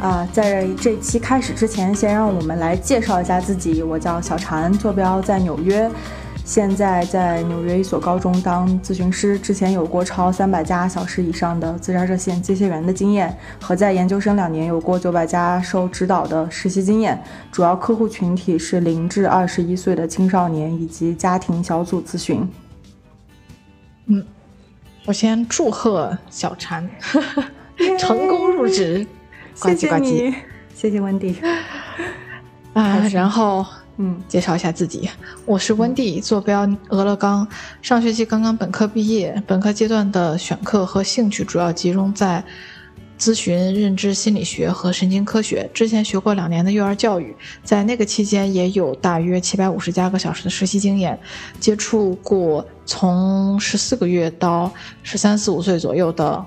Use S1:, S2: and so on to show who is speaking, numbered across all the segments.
S1: 啊，在这期开始之前，先让我们来介绍一下自己。我叫小婵，坐标在纽约，现在在纽约一所高中当咨询师。之前有过超三百家小时以上的自杀热线接线员的经验，和在研究生两年有过九百家受指导的实习经验。主要客户群体是零至二十一岁的青少年以及家庭小组咨询。
S2: 嗯，我先祝贺小婵 成功入职。
S1: 谢谢你，谢谢温蒂。
S2: 啊，然后嗯，介绍一下自己，我是温蒂，坐标俄勒冈，上学期刚刚本科毕业，本科阶段的选课和兴趣主要集中在咨询、认知心理学和神经科学。之前学过两年的幼儿教育，在那个期间也有大约七百五十加个小时的实习经验，接触过从十四个月到十三四五岁左右的。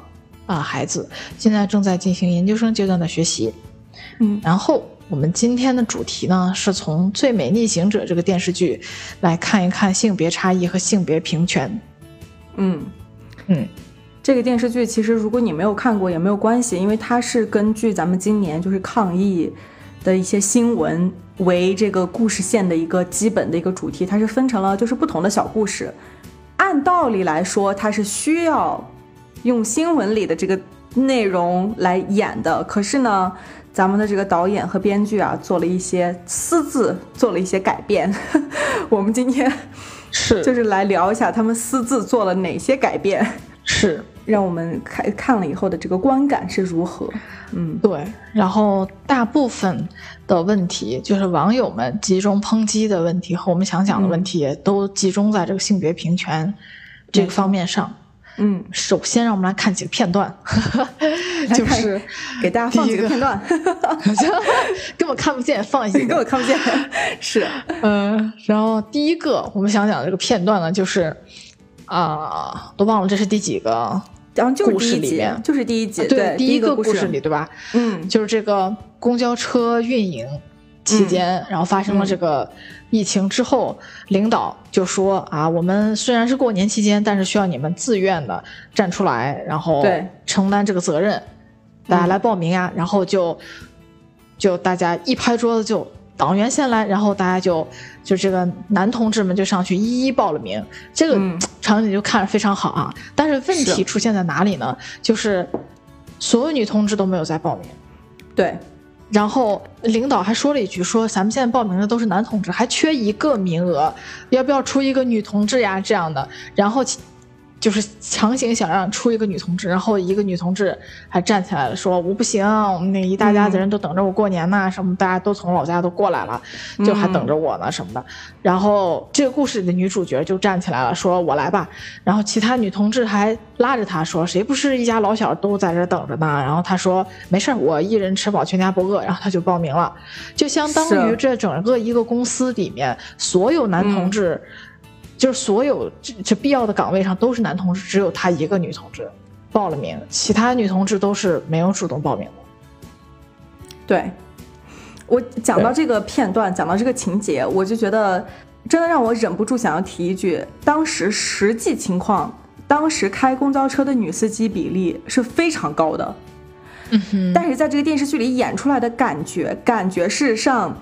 S2: 啊，孩子现在正在进行研究生阶段的学习，
S1: 嗯，
S2: 然后我们今天的主题呢，是从《最美逆行者》这个电视剧来看一看性别差异和性别平权。
S1: 嗯嗯，这个电视剧其实如果你没有看过也没有关系，因为它是根据咱们今年就是抗疫的一些新闻为这个故事线的一个基本的一个主题，它是分成了就是不同的小故事。按道理来说，它是需要。用新闻里的这个内容来演的，可是呢，咱们的这个导演和编剧啊，做了一些私自做了一些改变。我们今天
S2: 是
S1: 就是来聊一下他们私自做了哪些改变，
S2: 是
S1: 让我们看看了以后的这个观感是如何。嗯，
S2: 对。然后大部分的问题，就是网友们集中抨击的问题和我们想讲的问题，都集中在这个性别平权这个方面上。
S1: 嗯，
S2: 首先让我们来看几个片段，就是
S1: 给大家放几个片段，
S2: 根本 看不见，放一些
S1: 根本看不见，是，
S2: 嗯，然后第一个我们想讲的这个片段呢，就是啊，都忘了这是第几个，
S1: 然后就是
S2: 故事里面，
S1: 就是第一集，
S2: 对，第
S1: 一
S2: 个故
S1: 事。
S2: 里，对吧？
S1: 嗯，
S2: 就是这个公交车运营。期间，然后发生了这个疫情之后，领导就说啊，我们虽然是过年期间，但是需要你们自愿的站出来，然后承担这个责任，大家来报名呀。然后就就大家一拍桌子，就党员先来，然后大家就就这个男同志们就上去一一报了名，这个场景就看着非常好啊。但是问题出现在哪里呢？就是所有女同志都没有在报名，
S1: 对。
S2: 然后领导还说了一句：“说咱们现在报名的都是男同志，还缺一个名额，要不要出一个女同志呀？这样的。”然后。就是强行想让出一个女同志，然后一个女同志还站起来了，说我不行，我们那一大家子人都等着我过年呢，什么大家都从老家都过来了，就还等着我呢什么的。然后这个故事里的女主角就站起来了，说我来吧。然后其他女同志还拉着她说，谁不是一家老小都在这等着呢？然后她说没事我一人吃饱全家不饿。然后她就报名了，就相当于这整个一个公司里面所有男同志。就是所有这这必要的岗位上都是男同志，只有他一个女同志报了名，其他女同志都是没有主动报名的。
S1: 对，我讲到这个片段，讲到这个情节，我就觉得真的让我忍不住想要提一句：当时实际情况，当时开公交车的女司机比例是非常高的。
S2: 嗯哼，
S1: 但是在这个电视剧里演出来的感觉，感觉事实上。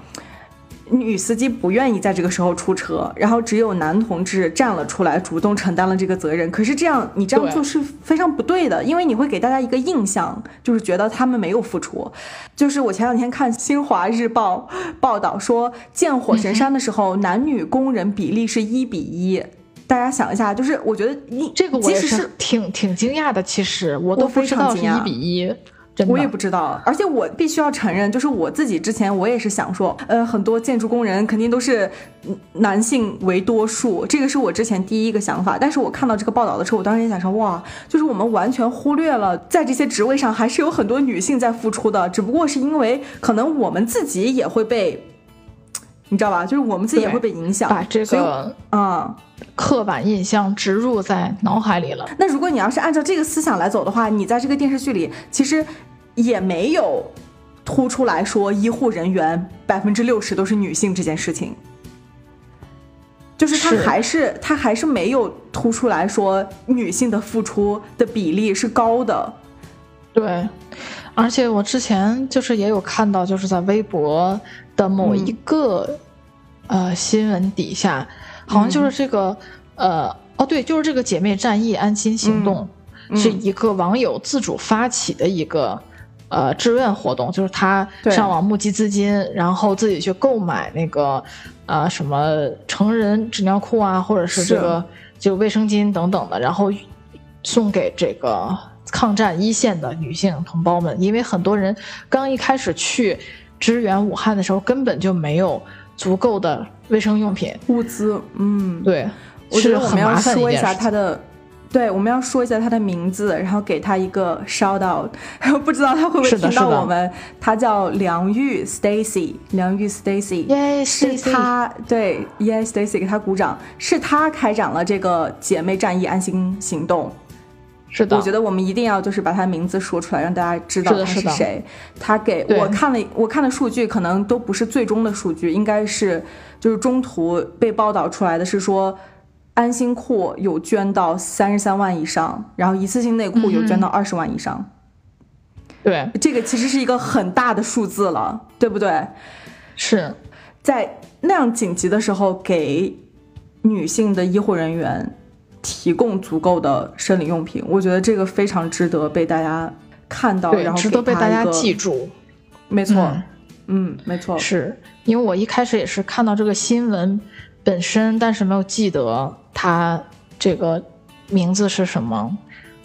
S1: 女司机不愿意在这个时候出车，然后只有男同志站了出来，主动承担了这个责任。可是这样，你这样做是非常不对的，因为你会给大家一个印象，就是觉得他们没有付出。就是我前两天看新华日报报道说，建火神山的时候，男女工人比例是一比一。大家想一下，就是我觉得你
S2: 这个我也
S1: 是
S2: 挺挺惊讶的。其实我都不知道是一比一。
S1: 我也不知道，而且我必须要承认，就是我自己之前我也是想说，呃，很多建筑工人肯定都是男性为多数，这个是我之前第一个想法。但是我看到这个报道的时候，我当时也想说，哇，就是我们完全忽略了，在这些职位上还是有很多女性在付出的，只不过是因为可能我们自己也会被你知道吧？就是我们自己也会被影响，
S2: 把这个
S1: 嗯、
S2: 刻板印象植入在脑海里了。
S1: 那如果你要是按照这个思想来走的话，你在这个电视剧里其实也没有突出来说医护人员百分之六十都是女性这件事情，就是他
S2: 是
S1: 还是他还是没有突出来说女性的付出的比例是高的。
S2: 对，而且我之前就是也有看到，就是在微博的某一个、呃新闻底下，好像就是这个、呃哦对，就是这个姐妹战役安心行动、
S1: 嗯
S2: 是一个网友自主发起的一个。呃，志愿活动就是他上网募集资金，然后自己去购买那个呃什么成人纸尿裤啊，或者是这
S1: 是。
S2: 个就卫生巾等等的，然后送给这个抗战一线的女性同胞们，因为很多人刚一开始去支援武汉的时候，根本就没有足够的卫生用品，
S1: 物资，嗯，
S2: 对，
S1: 我觉
S2: 是
S1: 得我们要说一。下他的，对，我们要说一下他的名字，然后给他一个 shout out，不知道他会不会听到我们。他叫梁玉 Stacy，梁玉 Stacy，
S2: 耶，
S1: 是他对，Yes Stacy 给他鼓掌，是他开展了这个姐妹战役安心行动。
S2: 是的，
S1: 我觉得我们一定要就是把他名字说出来，让大家知道他
S2: 是
S1: 谁。他给我看了，我看的数据可能都不是最终的数据，应该是就是中途被报道出来的是说，安心裤有捐到三十三万以上，然后一次性内裤有捐到二十万以上，
S2: 对，
S1: 这个其实是一个很大的数字了，对不对？
S2: 是。
S1: 在那样紧急的时候，给女性的医护人员提供足够的生理用品，我觉得这个非常值得被大家看到，然，后
S2: 值得被大家记。住。
S1: 没错，
S2: 嗯
S1: 嗯，没错，
S2: 是因为我一开始也是看到这个新闻本身，但是没有记得它这个名字是什么，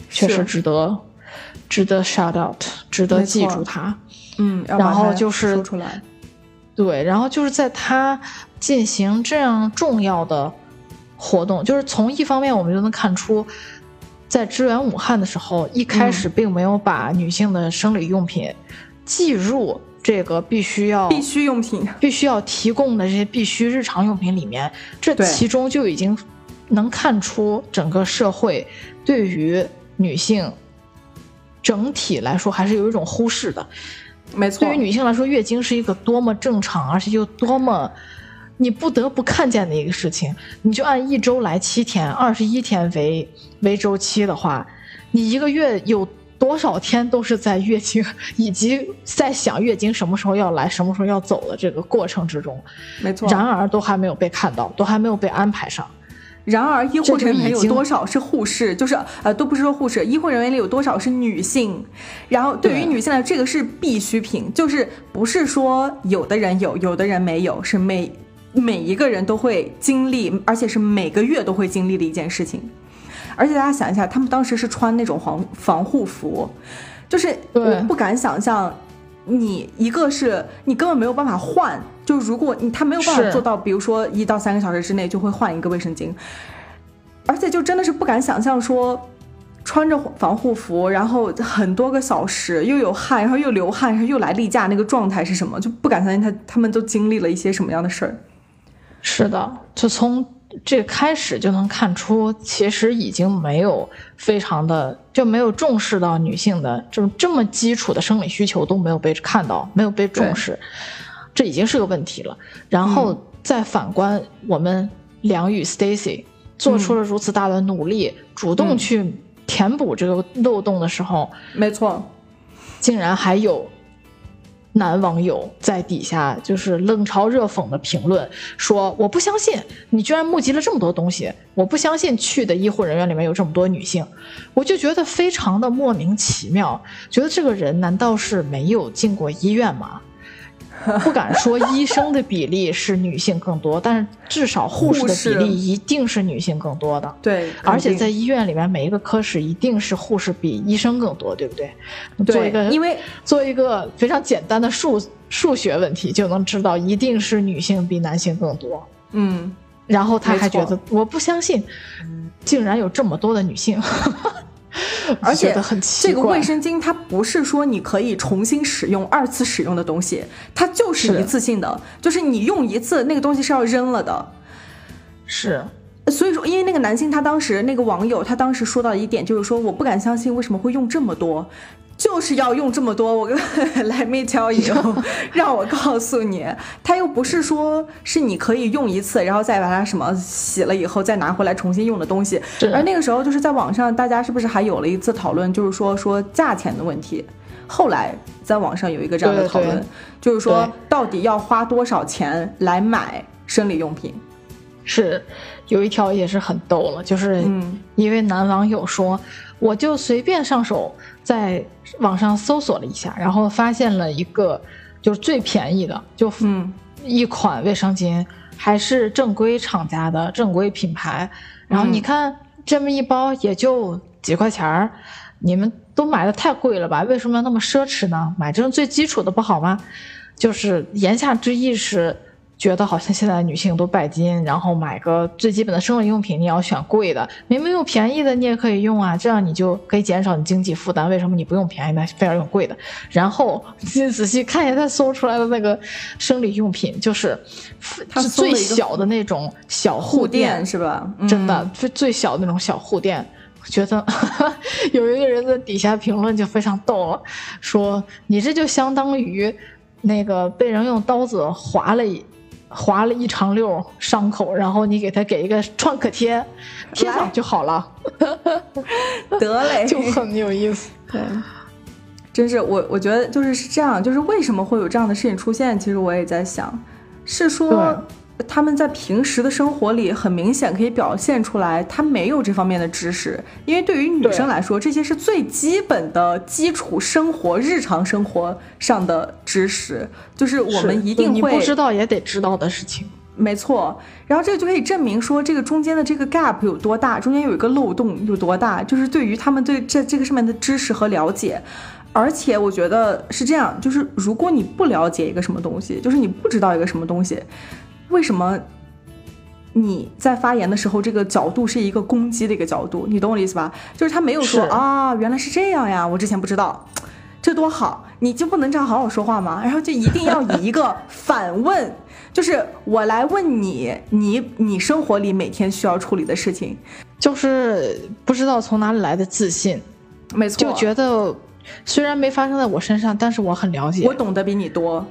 S2: 确实值得值得 shout out，值得记住它。
S1: 嗯，
S2: 然后就是
S1: 说出来，
S2: 对，然后就是在他进行这样重要的活动，就是从一方面我们就能看出，在支援武汉的时候，一开始并没有把女性的生理用品计入这个必须要
S1: 必须用品，
S2: 必须要提供的这些必须日常用品里面，这其中就已经能看出整个社会对于女性整体来说还是有一种忽视的。
S1: 没错。
S2: 对于，女性来说，月经是一个多么正常，而且又多么你不得不看见的一个事情。你就按一周来七天，二十一天为为周期的话，你一个月有多少天都是在月经，以及在想月经什么时候要来、什么时候要走的这个过程之中，
S1: 没错。
S2: 然而都还没有被看到，都还没有被安排上。
S1: 然而，医护人员有多少是护士？就是呃，都不是说护士，医护人员里有多少是女性？然后对于女性来说，这个是必需品，就是不是说有的人有，有的人没有，是每每一个人都会经历，而且是每个月都会经历的一件事情。而且大家想一下，他们当时是穿那种防防护服，就是
S2: 对
S1: 我不敢想象，你一个是你根本没有办法换，就如果你他没有办法做到，比如说一到三个小时之内就会换一个卫生巾，而且就真的是不敢想象说。穿着防护服，然后很多个小时，又有汗，然后又流汗，然后又来例假，那个状态是什么？就不敢相信他他们都经历了一些什么样的事儿。
S2: 是的，就从这个开始就能看出，其实已经没有非常的就没有重视到女性的这么这么基础的生理需求都没有被看到，没有被重视，这已经是个问题了。然后再反观我们梁宇 Stacy 做出了如此大的努力，主动去填补这个漏洞的时候，
S1: 没错，
S2: 竟然还有男网友在底下就是冷嘲热讽的评论，说我不相信你居然募集了这么多东西，我不相信去的医护人员里面有这么多女性，我就觉得非常的莫名其妙，觉得这个人难道是没有进过医院吗？不敢说医生的比例是女性更多，但是至少护士的比例一定是女性更多的。
S1: 对，
S2: 而且在医院里面，每一个科室一定是护士比医生更多，对不对？
S1: 对
S2: 做一个，
S1: 因为
S2: 做一个非常简单的数数学问题，就能知道一定是女性比男性更多。
S1: 嗯，
S2: 然后他还觉得，我不相信，竟然有这么多的女性。
S1: 而且
S2: 很奇怪
S1: 这个卫生巾它不是说你可以重新使用、二次使用的东西，它就是
S2: 是。
S1: 一次性的，就是你用一次，那个东西是要扔了的。
S2: 是。
S1: 所以说，因为那个男性他当时那个网友他当时说到一点，就是说我不敢相信为什么会用这么多，就是要用这么多。我跟 Let me tell you，让我告诉你，它又不是说是你可以用一次，然后再把它什么洗了以后再拿回来重新用的东西。
S2: 是
S1: 而那个时候就是在网上，大家是不是还有了一次讨论，就是说说价钱的问题。后来在网上有一个这样的讨论，
S2: 对
S1: 就是说到底要花多少钱来买生理用品？
S2: 是，有一条也是很逗了，就是
S1: 嗯
S2: 一位男网友说，我就随便上手在网上搜索了一下，然后发现了一个就是最便宜的，就
S1: 嗯
S2: 一款卫生巾，还是正规厂家的正规品牌。然后你
S1: 嗯
S2: 看这么一包也就几块钱儿，你们都买的太贵了吧？为什么要那么奢侈呢？买这种最基础的不好吗？就是言下之意是。觉得好像现在女性都拜金，然后买个最基本的生理用品，你要选贵的，明明用便宜的你也可以用啊，这样你就可以减少你经济负担。为什么你不用便宜的，非要用贵的？然后你仔细看一下他搜出来的那个生理用品，就是是最小的那种小护
S1: 护
S2: 垫
S1: 垫，是吧？
S2: 真的
S1: 嗯
S2: 最最小的那种小护垫。我觉得 有一个人在底下评论就非常逗了，说你这就相当于那个被人用刀子划了一划了一长溜伤口，然后你给他给一个创可贴，贴上就好了，
S1: 得嘞，
S2: 就很有意思。
S1: 对，真是我我觉得就是是这样，就是为什么会有这样的事情出现？其实我也在想，是说他们在平时的生活里很明显可以表现出来，他没有这方面的知识，因为对于女生来说，这些是最基本的基础生活、日常生活上的知识，就是我们一定会
S2: 你不知道也得知道的事情。
S1: 没错，然后这个就可以证明说，这个中间的这个 gap 有多大，中间有一个漏洞有多大，就是对于他们对这这个上面的知识和了解。而且我觉得是这样，就是如果你不了解一个什么东西，就是你不知道一个什么东西，为什么你在发言的时候这个角度是一个攻击的一个角度？你懂我的意思吧？就是他没有说啊，原来是这样呀，我之前不知道。这多好，你就不能这样好好说话吗？然后就一定要以一个反问，就是我来问你，你你生活里每天需要处理的事情，
S2: 就是不知道从哪里来的自信，
S1: 没错，
S2: 就觉得虽然没发生在我身上，但是我很了解，
S1: 我懂得比你多，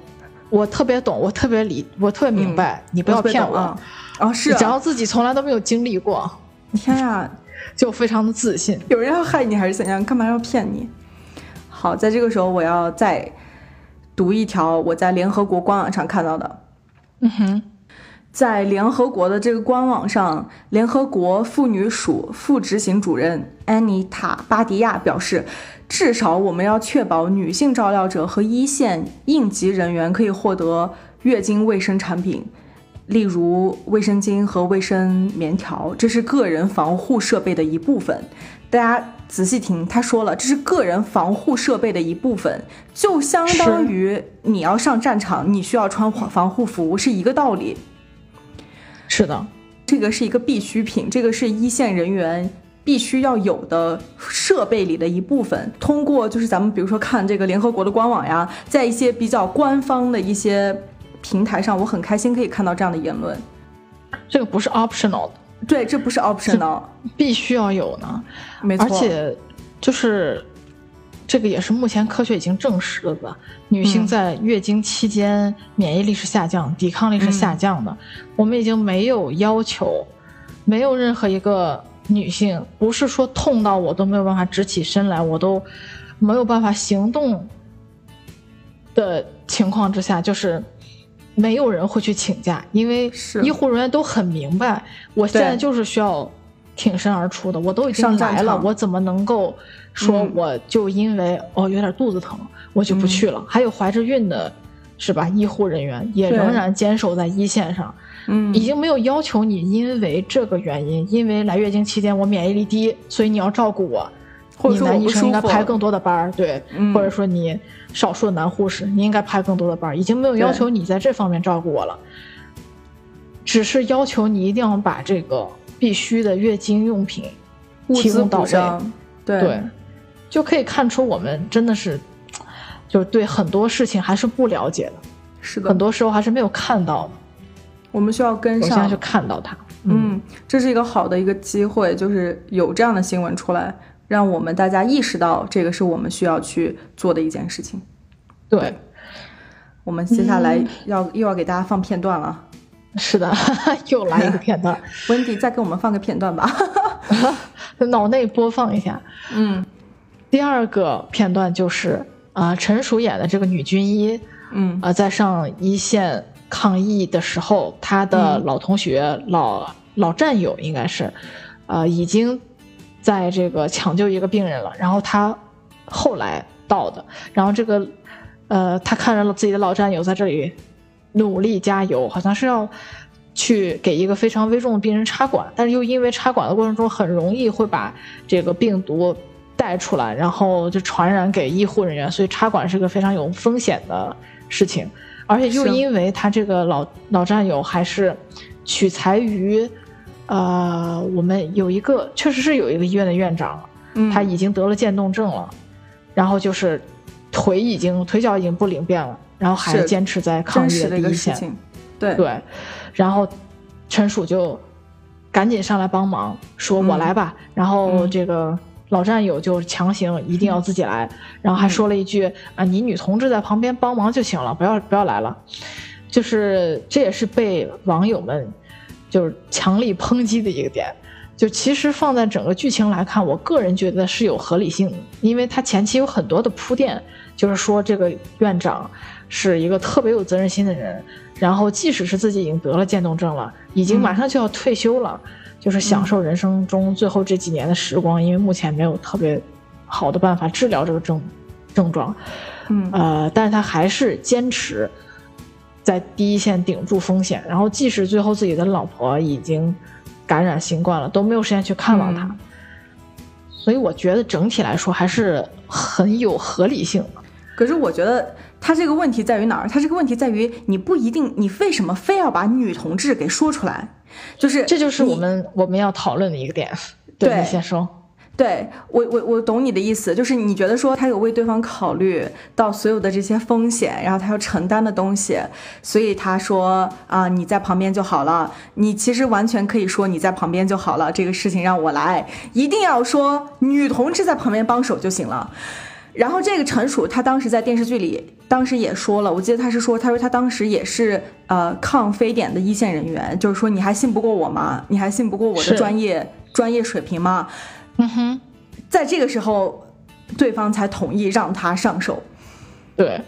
S2: 我特别懂，我特别理，我特别明白，你不要骗我。
S1: 啊！哦，是
S2: 只要自己从来都没有经历过，
S1: 天呀、
S2: 就非常的自信。
S1: 有人要害你还是怎样？干嘛要骗你？好，在这个时候我要再读一条我在联合国官网上看到的。
S2: 嗯哼，
S1: 在联合国的这个官网上，联合国妇女署副执行主任安妮塔·巴迪亚表示，至少我们要确保女性照料者和一线应急人员可以获得月经卫生产品，例如卫生巾和卫生棉条，这是个人防护设备的一部分。大家仔细听，他说了，这是个人防护设备的一部分，就相当于你要上战场，你需要穿防护服，是一个道理。
S2: 是的，
S1: 这个是一个必需品，这个是一线人员必须要有的设备里的一部分。通过就是咱们比如说看这个联合国的官网呀，在一些比较官方的一些平台上，我很开心可以看到这样的言论。
S2: 这个不是 optional 的，
S1: 对，这不是 optional，
S2: 必须要有呢。
S1: 没错。
S2: 而且就是这个也是目前科学已经证实了的，女性
S1: 嗯
S2: 在月经期间免疫力是下降，抵抗力是下降的。我们已经没有要求，没有任何一个女性不是说痛到我都没有办法直起身来，我都没有办法行动的情况之下，就是。没有人会去请假，因为
S1: 是
S2: 医护人员都很明白，我现在就是需要挺身而出的，我都已经来了，我怎么能够说
S1: 嗯
S2: 我就因为、哦有点肚子疼我就不去了？还有怀着孕的，是吧？医护人员也仍然坚守在一线上，
S1: 嗯，
S2: 已经没有要求你因为这个原因，因为来月经期间我免疫力低，所以你要照顾我。
S1: 或者说
S2: 你男医生应该排更多的班儿，对，
S1: 嗯
S2: 或者说你少数的男护士，你应该排更多的班儿，已经没有要求你在这方面照顾我了，只是要求你一定要把这个必须的月经用品
S1: 物资
S2: 提供到位。
S1: 对
S2: 对，就可以看出我们真的是，就是对很多事情还是不了解的，
S1: 是的，
S2: 很多时候还是没有看到的。
S1: 我们需要跟上，
S2: 去看到它。
S1: 嗯，这是一个好的一个机会，就是有这样的新闻出来，让我们大家意识到这个是我们需要去做的一件事情。
S2: 对，
S1: 我们接下来要又要给大家放片段了。
S2: 是的，又来一个片段。
S1: 温迪，再给我们放个片段吧，
S2: 脑内播放一下。
S1: 嗯，
S2: 第二个片段就是啊，陈数演的这个女军医，
S1: 嗯
S2: 啊，在上一线。抗疫的时候，她的老同学、老老战友应该是，呃，已经在这个抢救一个病人了。然后她后来到的，然后这个，呃，她看着自己的老战友在这里努力加油，好像是要去给一个非常危重的病人插管，但是又因为插管的过程中很容易会把这个病毒带出来，然后就传染给医护人员，所以插管是个非常有风险的事情。而且又因为他这个老老战友还是取材于，呃，我们有一个确实是有一个医院的院长，他已经得了渐冻症了，然后就是腿已经腿脚已经不灵便了，然后还坚持在抗疫
S1: 的
S2: 第一线，
S1: 对。
S2: 对，然后陈曙就赶紧上来帮忙，说我来吧，然后这个。老战友就强行一定要自己来，然后还说了一句啊，你女同志在旁边帮忙就行了，不要不要来了。就是这也是被网友们就是强力抨击的一个点。就其实放在整个剧情来看，我个人觉得是有合理性的，因为他前期有很多的铺垫，就是说这个院长是一个特别有责任心的人，然后即使是自己已经得了渐冻症了，已经马上就要退休了。就是享受人生中最后这几年的时光，因为目前没有特别好的办法治疗这个症症状，
S1: 嗯
S2: 呃，但是他还是坚持在第一线顶住风险，然后即使最后自己的老婆已经感染新冠了，都没有时间去看望他，所以我觉得整体来说还是很有合理性的。
S1: 可是我觉得他这个问题在于哪儿？他这个问题在于你不一定，你为什么非要把女同志给说出来？就是
S2: 这就是我们我们要讨论的一个点。对，你先说。
S1: 对我我我懂你的意思，就是你觉得说他有为对方考虑到所有的这些风险，然后他要承担的东西，所以他说啊你在旁边就好了。你其实完全可以说你在旁边就好了，这个事情让我来，一定要说女同志在旁边帮手就行了。然后这个陈楚他当时在电视剧里，当时也说了，我记得他是说，他说他当时也是呃抗非典的一线人员，就是说你还信不过我吗？你还信不过我的专业专业水平吗？
S2: 嗯哼，
S1: 在这个时候，对方才同意让他上手。
S2: 对，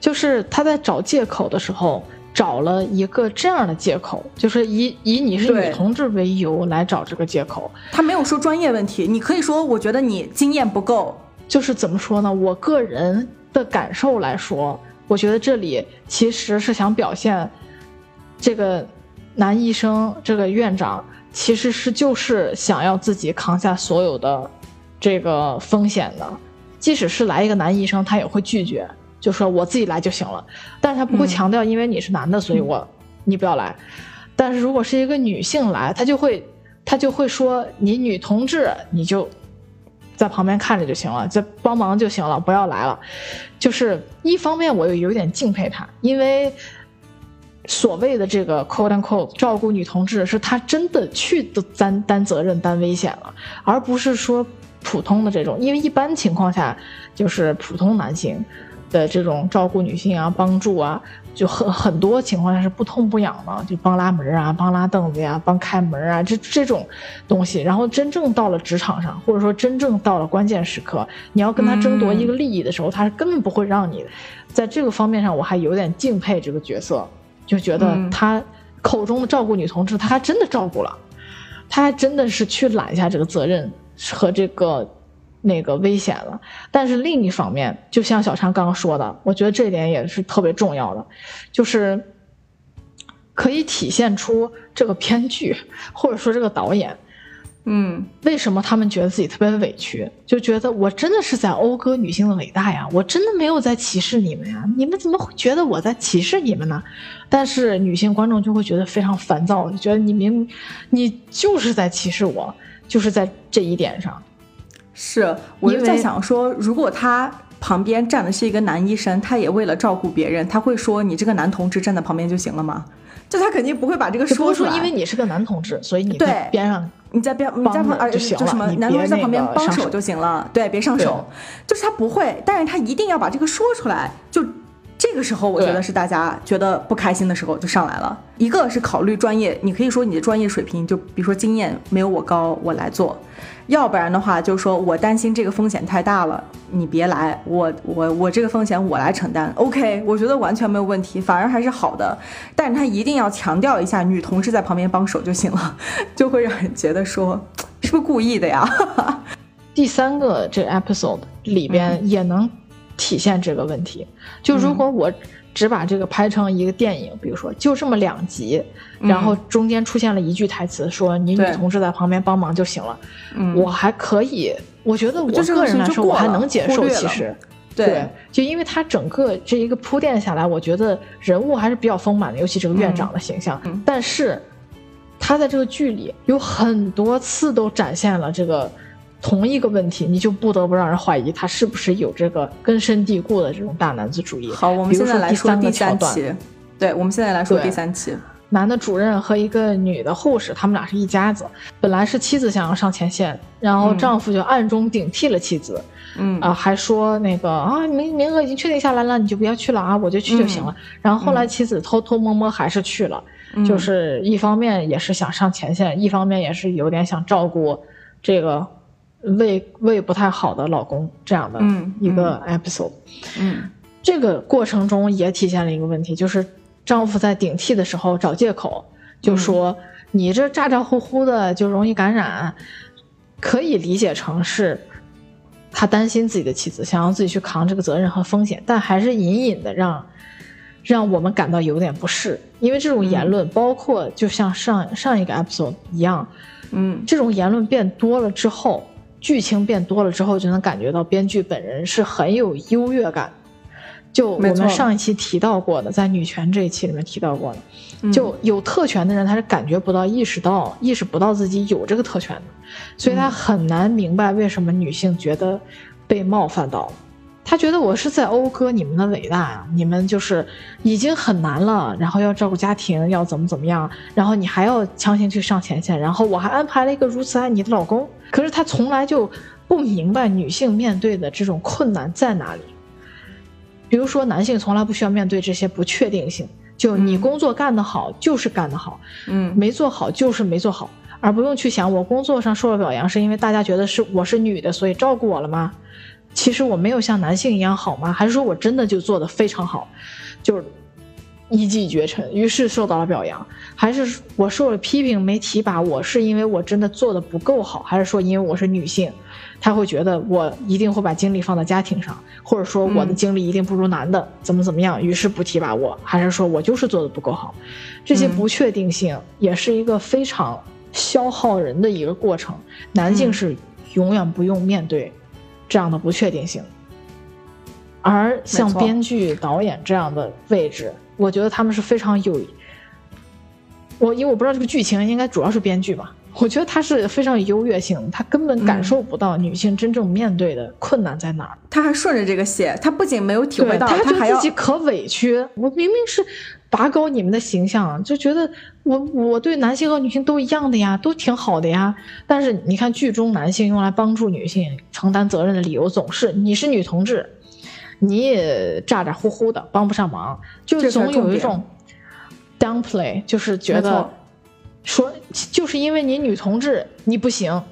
S2: 就是他在找借口的时候找了一个这样的借口，就是以以你是女同志为由来找这个借口。
S1: 他没有说专业问题，你可以说我觉得你经验不够。
S2: 就是怎么说呢？我个人的感受来说，我觉得这里其实是想表现，这个男医生这个院长其实是就是想要自己扛下所有的这个风险的。即使是来一个男医生，他也会拒绝，就说我自己来就行了。但是他不会强调，因为你是男的，所以我你不要来。但是如果是一个女性来，他就会他就会说你女同志你就。在旁边看着就行了，在帮忙就行了，不要来了。就是一方面，我又有点敬佩他，因为所谓的这个 “quote and quote” 照顾女同志，是他真的去担担责任、担危险了，而不是说普通的这种。因为一般情况下，就是普通男性。的这种照顾女性啊，帮助啊，就很很多情况下是不痛不痒的，就帮拉门啊，帮拉凳子呀，帮开门啊，这这种东西。然后真正到了职场上，或者说真正到了关键时刻，你要跟他争夺一个利益的时候，他是根本不会让你的。在这个方面上，我还有点敬佩这个角色，就觉得他口中的照顾女同志，他还真的照顾了，他还真的是去揽下这个责任和这个。那个危险了，但是另一方面，就像小常刚刚说的，我觉得这一点也是特别重要的，就是可以体现出这个编剧或者说这个导演，
S1: 嗯，
S2: 为什么他们觉得自己特别委屈，就觉得我真的是在讴歌女性的伟大呀，我真的没有在歧视你们呀，你们怎么会觉得我在歧视你们呢？但是女性观众就会觉得非常烦躁，就觉得你明你就是在歧视我，就是在这一点上。
S1: 是，我就在想说，如果他旁边站的是一个男医生，他也为了照顾别人，他会说你这个男同志站在旁边就行了吗？就他肯定不会把这个说出来。
S2: 因为你是个男同志，所以你
S1: 在
S2: 边上，
S1: 你在边你在旁
S2: 就
S1: 就什么男同志在旁边帮手就行了，对，别上手。就是他不会，但是他一定要把这个说出来。就这个时候，我觉得是大家觉得不开心的时候就上来了。一个是考虑专业，你可以说你的专业水平，就比如说经验没有我高，我来做。要不然的话，就是说我担心这个风险太大了，你别来，我我我这个风险我来承担。OK，我觉得完全没有问题，反而还是好的。但是他一定要强调一下，女同事在旁边帮手就行了，就会让人觉得说是不是故意的呀？
S2: 第三个这 episode 里边也能体现这个问题，就如果我。只把这个拍成一个电影，比如说就这么两集，然后中间出现了一句台词，说你女同事在旁边帮忙就行了，我还可以，我觉得我个人来说我还能接受。其实，
S1: 对，
S2: 就因为他整个这一个铺垫下来，我觉得人物还是比较丰满的，尤其这个院长的形象。但是，他在这个剧里有很多次都展现了这个。同一个问题，你就不得不让人怀疑他是不是有这个根深蒂固的这种大男子主义。
S1: 好，我们现在来说
S2: 第
S1: 三期。对，我们现在来说第三期。
S2: 男的主任和一个女的护士，他们俩是一家子。本来是妻子想要上前线，然后丈夫就暗中顶替了妻子。
S1: 嗯
S2: 啊，还说那个啊，名名额已经确定下来了，你就不要去了啊，我就去就行了。然后后来妻子偷偷摸摸还是去了，就是一方面也是想上前线，一方面也是有点想照顾这个。胃胃不太好的老公这样的一个 episode，
S1: 嗯，
S2: 这个过程中也体现了一个问题，就是丈夫在顶替的时候找借口，就说你这咋咋呼呼的就容易感染，可以理解成是他担心自己的妻子，想要自己去扛这个责任和风险，但还是隐隐的让让我们感到有点不适，因为这种言论，包括就像上上一个 episode 一样，
S1: 嗯，
S2: 这种言论变多了之后。剧情变多了之后，就能感觉到编剧本人是很有优越感。就我们上一期提到过的，在女权这一期里面提到过的，就有特权的人他是感觉不到、意识到、意识不到自己有这个特权的，所以他很难明白为什么女性觉得被冒犯到了。他觉得我是在讴歌你们的伟大呀，你们就是已经很难了，然后要照顾家庭，要怎么怎么样，然后你还要强行去上前线，然后我还安排了一个如此爱你的老公。可是他从来就不明白女性面对的这种困难在哪里。比如说，男性从来不需要面对这些不确定性，就你工作干得好就是干得好，
S1: 嗯，
S2: 没做好就是没做好，而不用去想我工作上受了表扬是因为大家觉得是我是女的所以照顾我了吗？其实我没有像男性一样好吗？还是说我真的就做得非常好，就是一骑绝尘，于是受到了表扬？还是我受了批评没提拔我是因为我真的做的不够好？还是说因为我是女性，他会觉得我一定会把精力放在家庭上，或者说我的精力一定不如男的，怎么怎么样？于是不提拔我？还是说我就是做的不够好？这些不确定性也是一个非常消耗人的一个过程。男性是永远不用面对。这样的不确定性，而像编剧、导演这样的位置，我觉得他们是非常有。我因为我不知道这个剧情，应该主要是编剧吧。我觉得他是非常有优越性，他根本感受不到女性真正面对的困难在哪儿。
S1: 他还顺着这个写，他不仅没有体会到，
S2: 他
S1: 觉
S2: 得自己可委屈。我明明是拔高你们的形象，就觉得我我对男性和女性都一样的呀，都挺好的呀。但是你看剧中男性用来帮助女性承担责任的理由总是你是女同志，你也咋咋呼呼的帮不上忙，就总有一种 downplay，就是觉得。说就是因为你女同志你不行，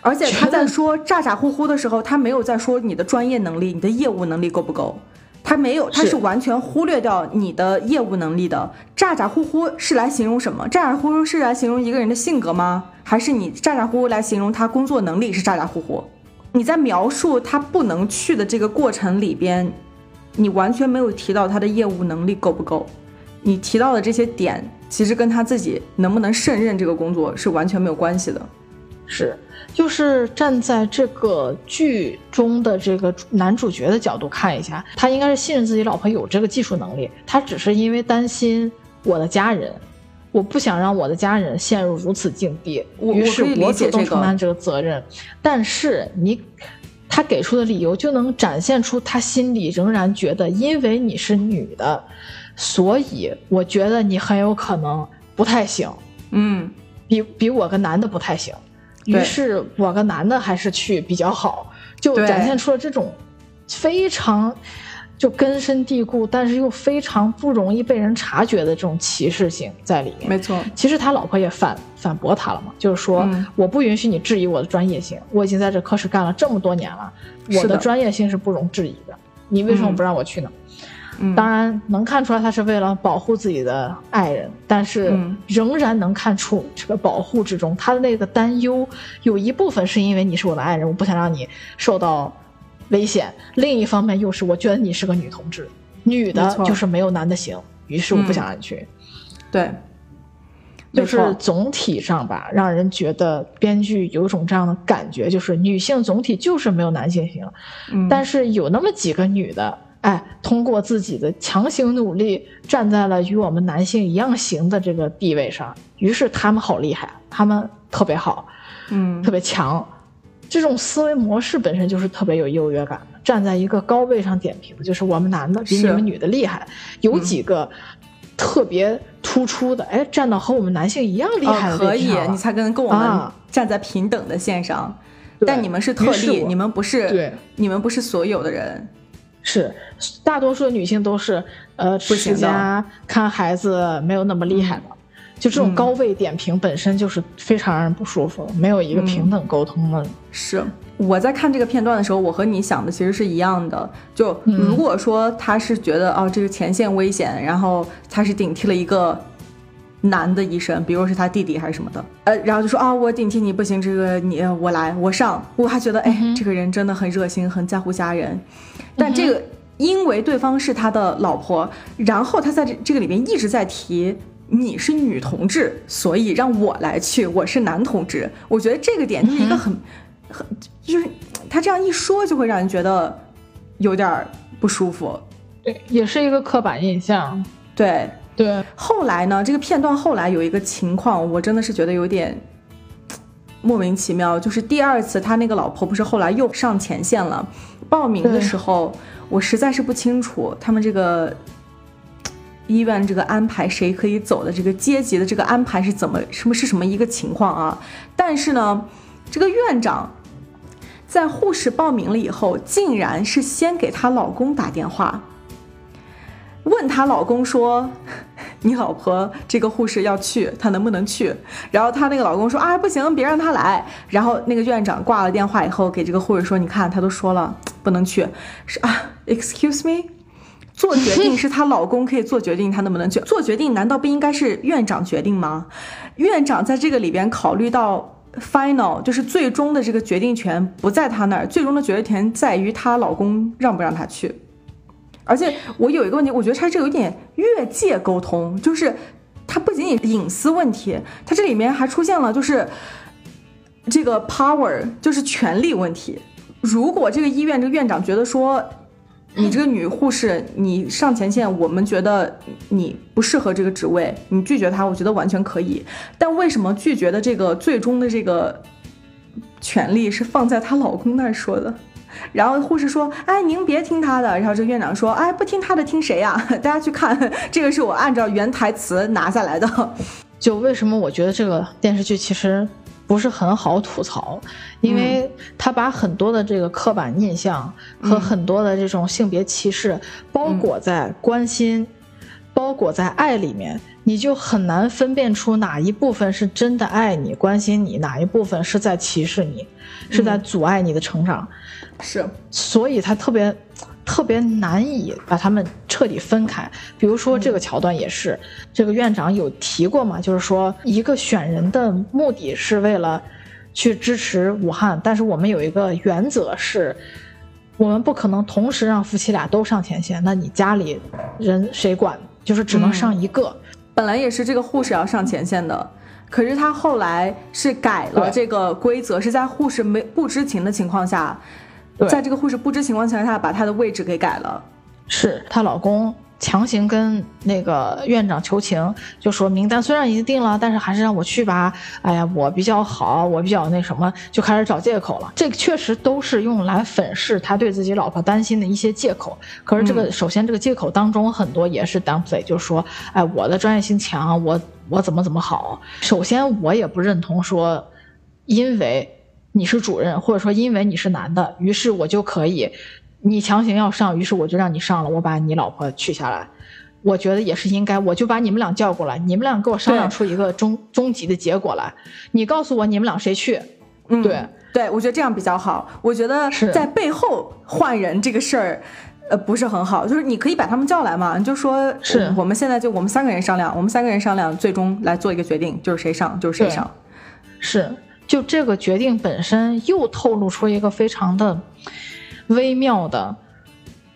S1: 而且他在说咋咋呼呼的时候，他没有在说你的专业能力、你的业务能力够不够，他没有，他是完全忽略掉你的业务能力的。咋咋呼呼是来形容什么？咋咋呼呼是来形容一个人的性格吗？还是你咋咋呼呼来形容他工作能力是咋咋呼呼？你在描述他不能去的这个过程里边，你完全没有提到他的业务能力够不够。你提到的这些点，其实跟他自己能不能胜任这个工作是完全没有关系的。
S2: 是，就是站在这个剧中的这个男主角的角度看一下，他应该是信任自己老婆有这个技术能力，他只是因为担心我的家人，我不想让我的家人陷入如此境地，于是
S1: 我
S2: 主动承担这个责任。但是你，他给出的理由就能展现出他心里仍然觉得，因为你是女的，所以我觉得你很有可能不太行，
S1: 嗯，
S2: 比比我个男的不太行。于是我个男的还是去比较好，就展现出了这种非常就根深蒂固，但是又非常不容易被人察觉的这种歧视性在里面。
S1: 没错，
S2: 其实他老婆也反反驳他了嘛，就是说、
S1: 嗯
S2: 我不允许你质疑我的专业性，我已经在这科室干了这么多年了，我
S1: 的
S2: 的专业性是不容置疑的，你为什么
S1: 嗯
S2: 不让我去呢？
S1: 嗯，
S2: 当然能看出来他是为了保护自己的爱人，但是
S1: 嗯
S2: 仍然能看出这个保护之中，他的那个担忧有一部分是因为你是我的爱人，我不想让你受到危险；另一方面又是我觉得你是个女同志，女的就是没有男的行，于是我不
S1: 嗯
S2: 想让你去。
S1: 对，
S2: 就是总体上吧，让人觉得编剧有种这样的感觉，就是女性总体就是没有男性行，
S1: 嗯，
S2: 但是有那么几个女的，哎，通过自己的强行努力，站在了与我们男性一样行的这个地位上，于是她们好厉害，她们特别好，
S1: 嗯
S2: 特别强。这种思维模式本身就是特别有优越感的，站在一个高位上点评，就是我们男的比你们女的厉害，有几个特别突出的，哎，站到和我们男性一样厉害的
S1: 哦、可以你才跟跟我们
S2: 啊
S1: 站在平等的线上。
S2: 对
S1: 但你们是特例，你们不是，
S2: 对，
S1: 你们不是所有的人。
S2: 是，大多数女性都是呃持家、看孩子没有那么厉害的，就这种
S1: 嗯
S2: 高位点评本身就是非常让人不舒服，没有一个
S1: 嗯
S2: 平等沟通的。
S1: 是我在看这个片段的时候，我和你想的其实是一样的。就
S2: 嗯
S1: 如果说他是觉得哦，这个前线危险，然后他是顶替了一个男的医生，比如是他弟弟还是什么的，呃，然后就说啊、我顶替你不行，这个你呃我来，我上，我还觉得哎，这个人真的很热心，很在乎家人。但这个因为对方是他的老婆，然后他在这这个里面一直在提。你是女同志，所以让我来去，我是男同志。我觉得这个点就是一个很、很，就是他这样一说，就会让人觉得有点儿不舒服。
S2: 对，也是一个刻板印象。
S1: 对，
S2: 对，
S1: 后来呢，这个片段后来有一个情况，我真的是觉得有点莫名其妙。就是第二次他那个老婆不是后来又上前线了，报名的时候，我实在是不清楚他们这个医院这个安排谁可以走的这个阶级的这个安排是怎么什么是什么一个情况啊？但是呢，这个院长在护士报名了以后，竟然是先给她老公打电话。问她老公说：“ 你老婆这个护士要去，她能不能去？”然后她那个老公说：“啊，不行，别让她来。”然后那个院长挂了电话以后，给这个护士说：“你看，她都说了不能去，是啊，excuse me。”做决定是她老公可以做决定，她能不能去？做决定难道不应该是院长决定吗？院长在这个里边考虑到 final，就是最终的这个决定权不在她那儿，最终的决定权在于她老公让不让她去。而且我有一个问题，我觉得他这有点越界沟通，就是他不仅仅隐私问题，他这里面还出现了就是这个 power，就是权力问题。如果这个医院这个院长觉得说你这个女护士你上前线，我们觉得你不适合这个职位，你拒绝她，我觉得完全可以。但为什么拒绝的这个最终的这个权利是放在她老公那儿说的？然后护士说：“哎，您别听他的。”然后这院长说：“哎，不听他的，听谁呀？大家去看，这个是我按照原台词拿下来的。
S2: 就为什么我觉得这个电视剧其实不是很好吐槽，因为他把很多的这个刻板印象和很多的这种性别歧视包裹在关心、包裹在爱里面，你就很难分辨出哪一部分是真的爱你、关心你，哪一部分是在歧视你，是在阻碍你的成长。
S1: 是，
S2: 所以他特别特别难以把他们彻底分开。比如说这个桥段也是，这个院长有提过嘛，就是说一个选人的目的是为了去支持武汉，但是我们有一个原则是。我们不可能同时让夫妻俩都上前线，那你家里人谁管？就是只能上一个。
S1: 本来也是这个护士要上前线的，可是他后来是改了这个规则，是在护士没不知情的情况下，
S2: 对
S1: 在这个护士不知情况情况下，把她的位置给改了。
S2: 是她老公强行跟那个院长求情，就说名单虽然已经定了，但是还是让我去吧。哎呀，我比较好，我比较那什么，就开始找借口了。这个确实都是用来粉饰他对自己老婆担心的一些借口。可是这个，首先这个借口当中很多也是 downplay，就是说，哎，我的专业性强，我我怎么怎么好。首先我也不认同说，因为你是主任，或者说因为你是男的，于是我就可以。你强行要上，于是我就让你上了，我把你老婆娶下来，我觉得也是应该，我就把你们俩叫过来，你们俩给我商量出一个终终极的结果来。你告诉我你们俩谁去？
S1: 嗯，
S2: 对
S1: 对，我觉得这样比较好。我觉得在背后换人这个事儿，呃，不是很好。就是你可以把他们叫来嘛，你就说
S2: 是
S1: 我们现在就我们三个人商量，我们三个人商量，最终来做一个决定，就是谁上就是谁上。
S2: 是，就这个决定本身又透露出一个非常的。微妙的，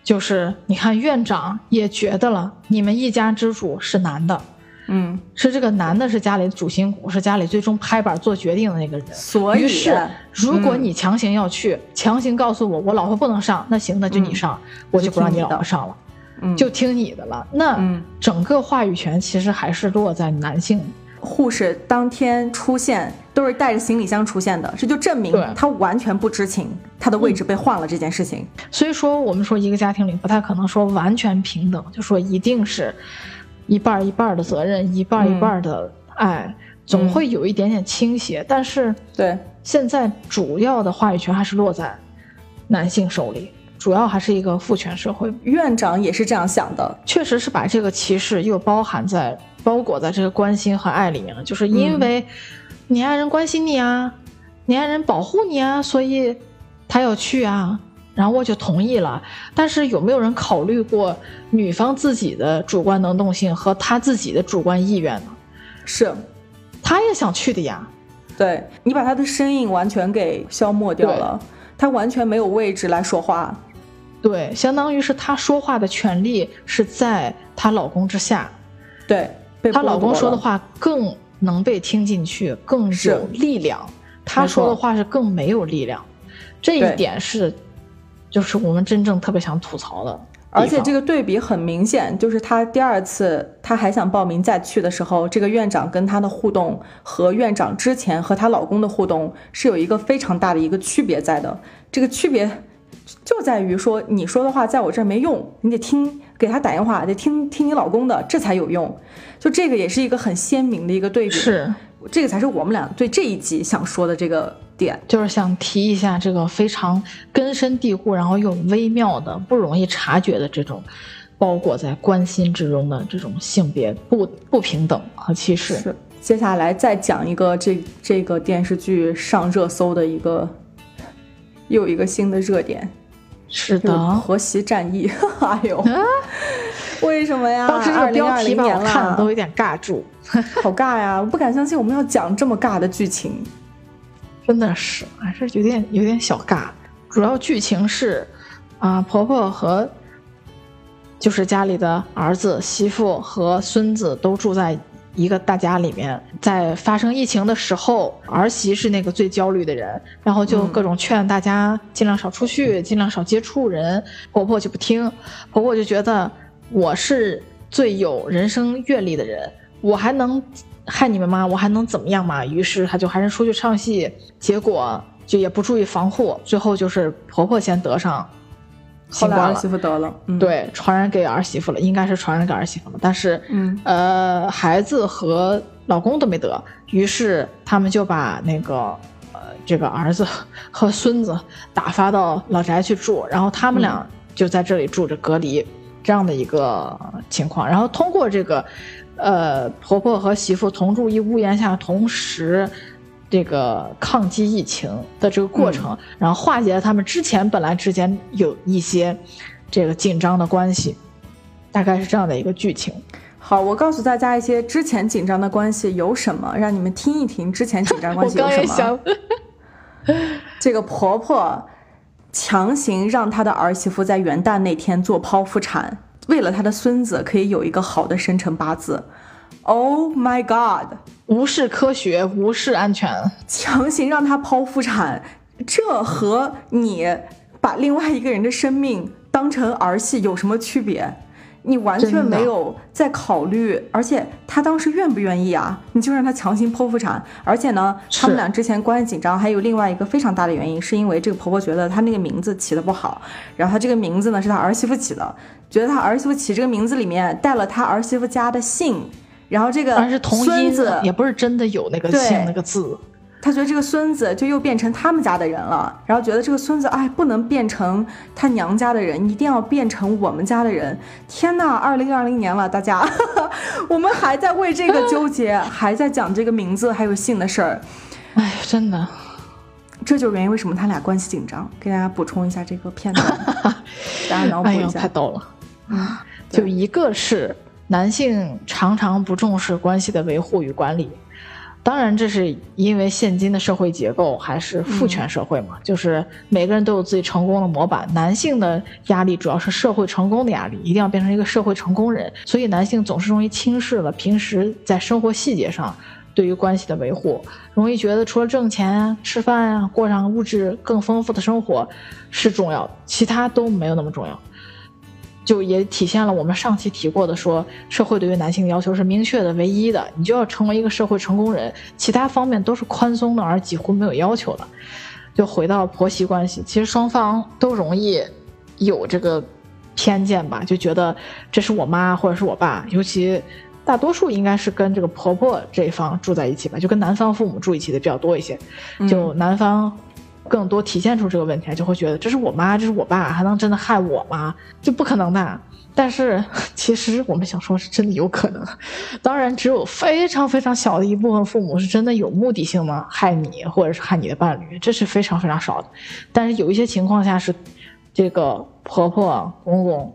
S2: 就是你看院长也觉得了，你们一家之主是男的，
S1: 嗯，
S2: 是这个男的是家里的主心骨，是家里最终拍板做决定的那个人。
S1: 所以，
S2: 是如果你强行要去，强行告诉我我老婆不能上，那行，那就你上，我就不让你老婆上了，
S1: 嗯，
S2: 就听你的了。那整个话语权其实还是落在男性。
S1: 护士当天出现都是带着行李箱出现的，这就证明他完全不知情，他的位置被换了这件事情。
S2: 所以说，我们说一个家庭里不太可能说完全平等，就说一定是一半一半的责任，一半一半的爱，总会有一点点倾斜。但是，
S1: 对
S2: 现在主要的话语权还是落在男性手里，主要还是一个父权社会。
S1: 院长也是这样想的，
S2: 确实是把这个歧视又包含在。包裹在这个关心和爱里面了，就是因为你爱人关心你啊，你爱人保护你啊，所以他要去啊，然后我就同意了。但是有没有人考虑过女方自己的主观能动性和她自己的主观意愿呢？
S1: 是，
S2: 她也想去的呀。
S1: 对你把她的身影完全给消磨掉了，她完全没有位置来说话。
S2: 对，相当于是她说话的权利是在她老公之下。
S1: 对。
S2: 她老公说的话更能被听进去，更有力量。她说的话是更没有力量，这一点是，就是我们真正特别想吐槽的。
S1: 而且这个对比很明显，就是她第二次她还想报名再去的时候，这个院长跟她的互动和院长之前和她老公的互动是有一个非常大的一个区别在的。这个区别就在于说，你说的话在我这儿没用，你得听给他打电话，得听听你老公的，这才有用。就这个也是一个很鲜明的一个对比，
S2: 是。
S1: 这个才是我们俩对这一集想说的这个点，
S2: 就是想提一下这个非常根深蒂固，然后又微妙的、不容易察觉的这种包裹在关心之中的这种性别不不平等和歧视。
S1: 是，接下来再讲一个这这个电视剧上热搜的一个又一个新的热点，
S2: 是的，
S1: 婆媳战役，哎呦。为什么呀？
S2: 当时这个标题把我看的都有点尬住，
S1: 好尬呀！我不敢相信我们要讲这么尬的剧情，
S2: 真的是还是有点有点小尬。主要剧情是，啊，婆婆和就是家里的儿子、媳妇和孙子都住在一个大家里面。在发生疫情的时候，儿媳是那个最焦虑的人，然后就各种劝大家尽量少出去，尽量少接触人。婆婆就不听，婆婆就觉得。我是最有人生阅历的人，我还能害你们吗？我还能怎么样吗？于是她就还是出去唱戏，结果就也不注意防护，最后就是婆婆先得上新冠了，
S1: 儿媳妇得了，
S2: 对，传染给儿媳妇了，应该是传染给儿媳妇了，但是，嗯，呃，孩子和老公都没得，于是他们就把那个呃这个儿子和孙子打发到老宅去住，然后他们俩就在这里住着隔离。这样的一个情况，然后通过这个，呃，婆婆和媳妇同住一屋檐下，同时这个抗击疫情的这个过程，然后化解了他们之前本来之间有一些这个紧张的关系，大概是这样的一个剧情。
S1: 好，我告诉大家一些之前紧张的关系有什么，让你们听一听之前紧张关系有什么。这个婆婆。强行让她的儿媳妇在元旦那天做剖腹产，为了她的孙子可以有一个好的生辰八字。Oh my god！
S2: 无视科学，无视安全，
S1: 强行让他剖腹产，这和你把另外一个人的生命当成儿戏有什么区别？你完全没有在考虑，而且他当时愿不愿意啊？你就让他强行剖腹产，而且呢，他们俩之前关系紧张，还有另外一个非常大的原因，是因为这个婆婆觉得她那个名字起的不好，然后她这个名字呢是她儿媳妇起的，觉得她儿媳妇起这个名字里面带了她儿媳妇家的姓，然后这个
S2: 是同
S1: 音
S2: 字，也不是真的有那个姓那个字。
S1: 他觉得这个孙子就又变成他们家的人了，然后觉得这个孙子哎不能变成他娘家的人，一定要变成我们家的人。天呐，二零二零年了，大家，我们还在为这个纠结，还在讲这个名字还有姓的事儿。
S2: 哎，真的，
S1: 这就是原因为什么他俩关系紧张。给大家补充一下这个片段，大家脑补一下。
S2: 太逗了，啊，就一个是男性常常不重视关系的维护与管理。当然，这是因为现今的社会结构还是父权社会嘛，就是每个人都有自己成功的模板。男性的压力主要是社会成功的压力，一定要变成一个社会成功人，所以男性总是容易轻视了平时在生活细节上对于关系的维护，容易觉得除了挣钱、吃饭啊，过上物质更丰富的生活是重要的，其他都没有那么重要。就也体现了我们上期提过的，说社会对于男性的要求是明确的、唯一的，你就要成为一个社会成功人，其他方面都是宽松的，而几乎没有要求的。就回到婆媳关系，其实双方都容易有这个偏见吧，就觉得这是我妈或者是我爸，尤其大多数应该是跟这个婆婆这一方住在一起吧，就跟男方父母住一起的比较多一些，就男方。更多体现出这个问题来，就会觉得这是我妈，这是我爸，还能真的害我吗？就不可能的。但是其实我们想说，是真的有可能。当然，只有非常非常小的一部分父母是真的有目的性的害你，或者是害你的伴侣，这是非常非常少的。但是有一些情况下是，这个婆婆、公公。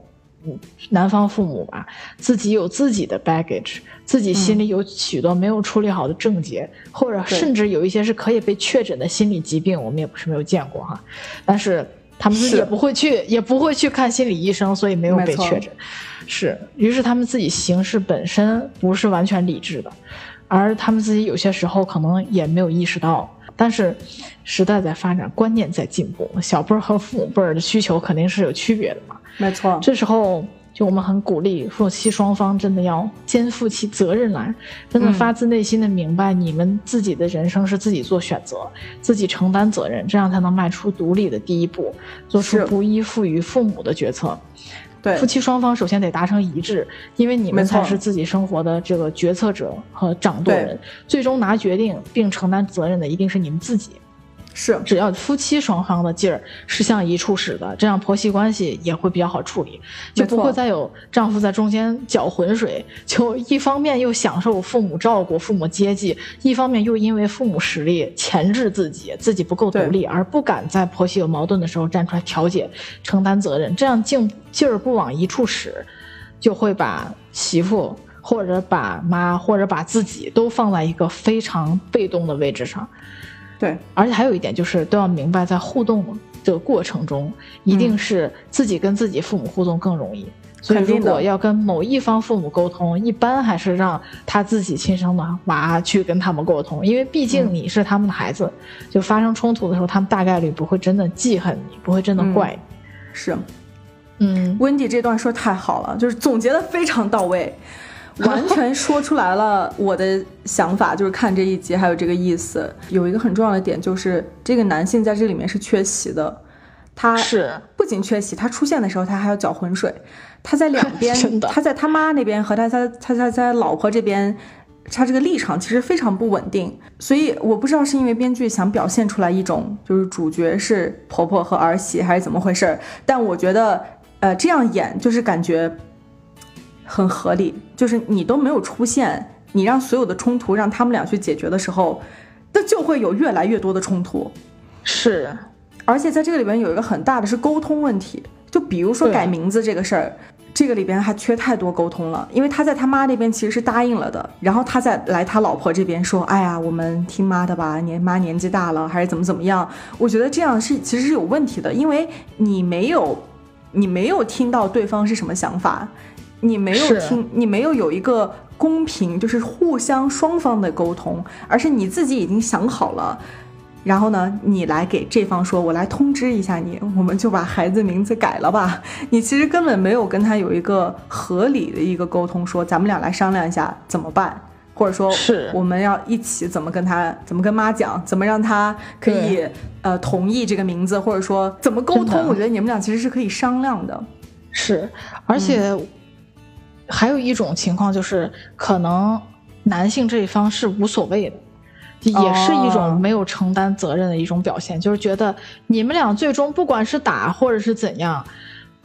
S2: 男方父母吧，自己有自己的 baggage，自己心里有许多没有处理好的症结，或者甚至有一些是可以被确诊的心理疾病，我们也不是没有见过哈。但是他们自己也不会去，也不会去看心理医生，所以没有被确诊。是，于是他们自己行事本身不是完全理智的，而他们自己有些时候可能也没有意识到。但是时代在发展，观念在进步，小辈儿和父母辈儿的需求肯定是有区别的嘛。
S1: 没错，
S2: 这时候就我们很鼓励夫妻双方真的要肩负起责任来，真的发自内心的明白你们自己的人生是自己做选择，自己承担责任，这样才能迈出独立的第一步，做出不依附于父母的决策。
S1: 对，
S2: 夫妻双方首先得达成一致，因为你们才是自己生活的这个决策者和掌舵人，最终拿决定并承担责任的一定是你们自己。
S1: 是，
S2: 只要夫妻双方的劲儿是向一处使的，这样婆媳关系也会比较好处理，就不会再有丈夫在中间搅浑水，就一方面又享受父母照顾、父母接济，一方面又因为父母实力钳制自己，自己不够独立而不敢在婆媳有矛盾的时候站出来调解、承担责任，这样劲劲儿不往一处使，就会把媳妇或者把妈或者把自己都放在一个非常被动的位置上。
S1: 对，
S2: 而且还有一点就是都要明白，在互动这个过程中，一定是自己跟自己父母互动更容易。所以如果要跟某一方父母沟通，一般还是让他自己亲生的娃去跟他们沟通，因为毕竟你是他们的孩子。就发生冲突的时候，他们大概率不会真的记恨你，不会真的怪你。
S1: 是，
S2: 嗯，
S1: 温迪这段说太好了，就是总结的非常到位。完全说出来了我的想法，就是看这一集还有这个意思。有一个很重要的点就是，这个男性在这里面是缺席的，他
S2: 是
S1: 不仅缺席，他出现的时候他还要搅浑水。他在两边，他在他妈那边和他他他他在老婆这边，他这个立场其实非常不稳定。所以我不知道是因为编剧想表现出来一种就是主角是婆婆和儿媳还是怎么回事儿，但我觉得呃这样演就是感觉。很合理，就是你都没有出现，你让所有的冲突让他们俩去解决的时候，那就会有越来越多的冲突。
S2: 是，
S1: 而且在这个里边有一个很大的是沟通问题，就比如说改名字这个事儿，这个里边还缺太多沟通了。因为他在他妈那边其实是答应了的，然后他再来他老婆这边说，哎呀，我们听妈的吧，年妈年纪大了，还是怎么怎么样？我觉得这样是其实是有问题的，因为你没有，你没有听到对方是什么想法。你没有听，你没有有一个公平，就是互相双方的沟通，而是你自己已经想好了，然后呢，你来给这方说，我来通知一下你，我们就把孩子名字改了吧。你其实根本没有跟他有一个合理的一个沟通，说咱们俩来商量一下怎么办，或者说
S2: 是
S1: 我们要一起怎么跟他，怎么跟妈讲，怎么让他可以呃同意这个名字，或者说怎么沟通。我觉得你们俩其实是可以商量的。
S2: 是，而且还有一种情况就是，可能男性这一方是无所谓的，也是一
S1: 哦
S2: 种没有承担责任的一种表现，就是觉得你们俩最终不管是打或者是怎样，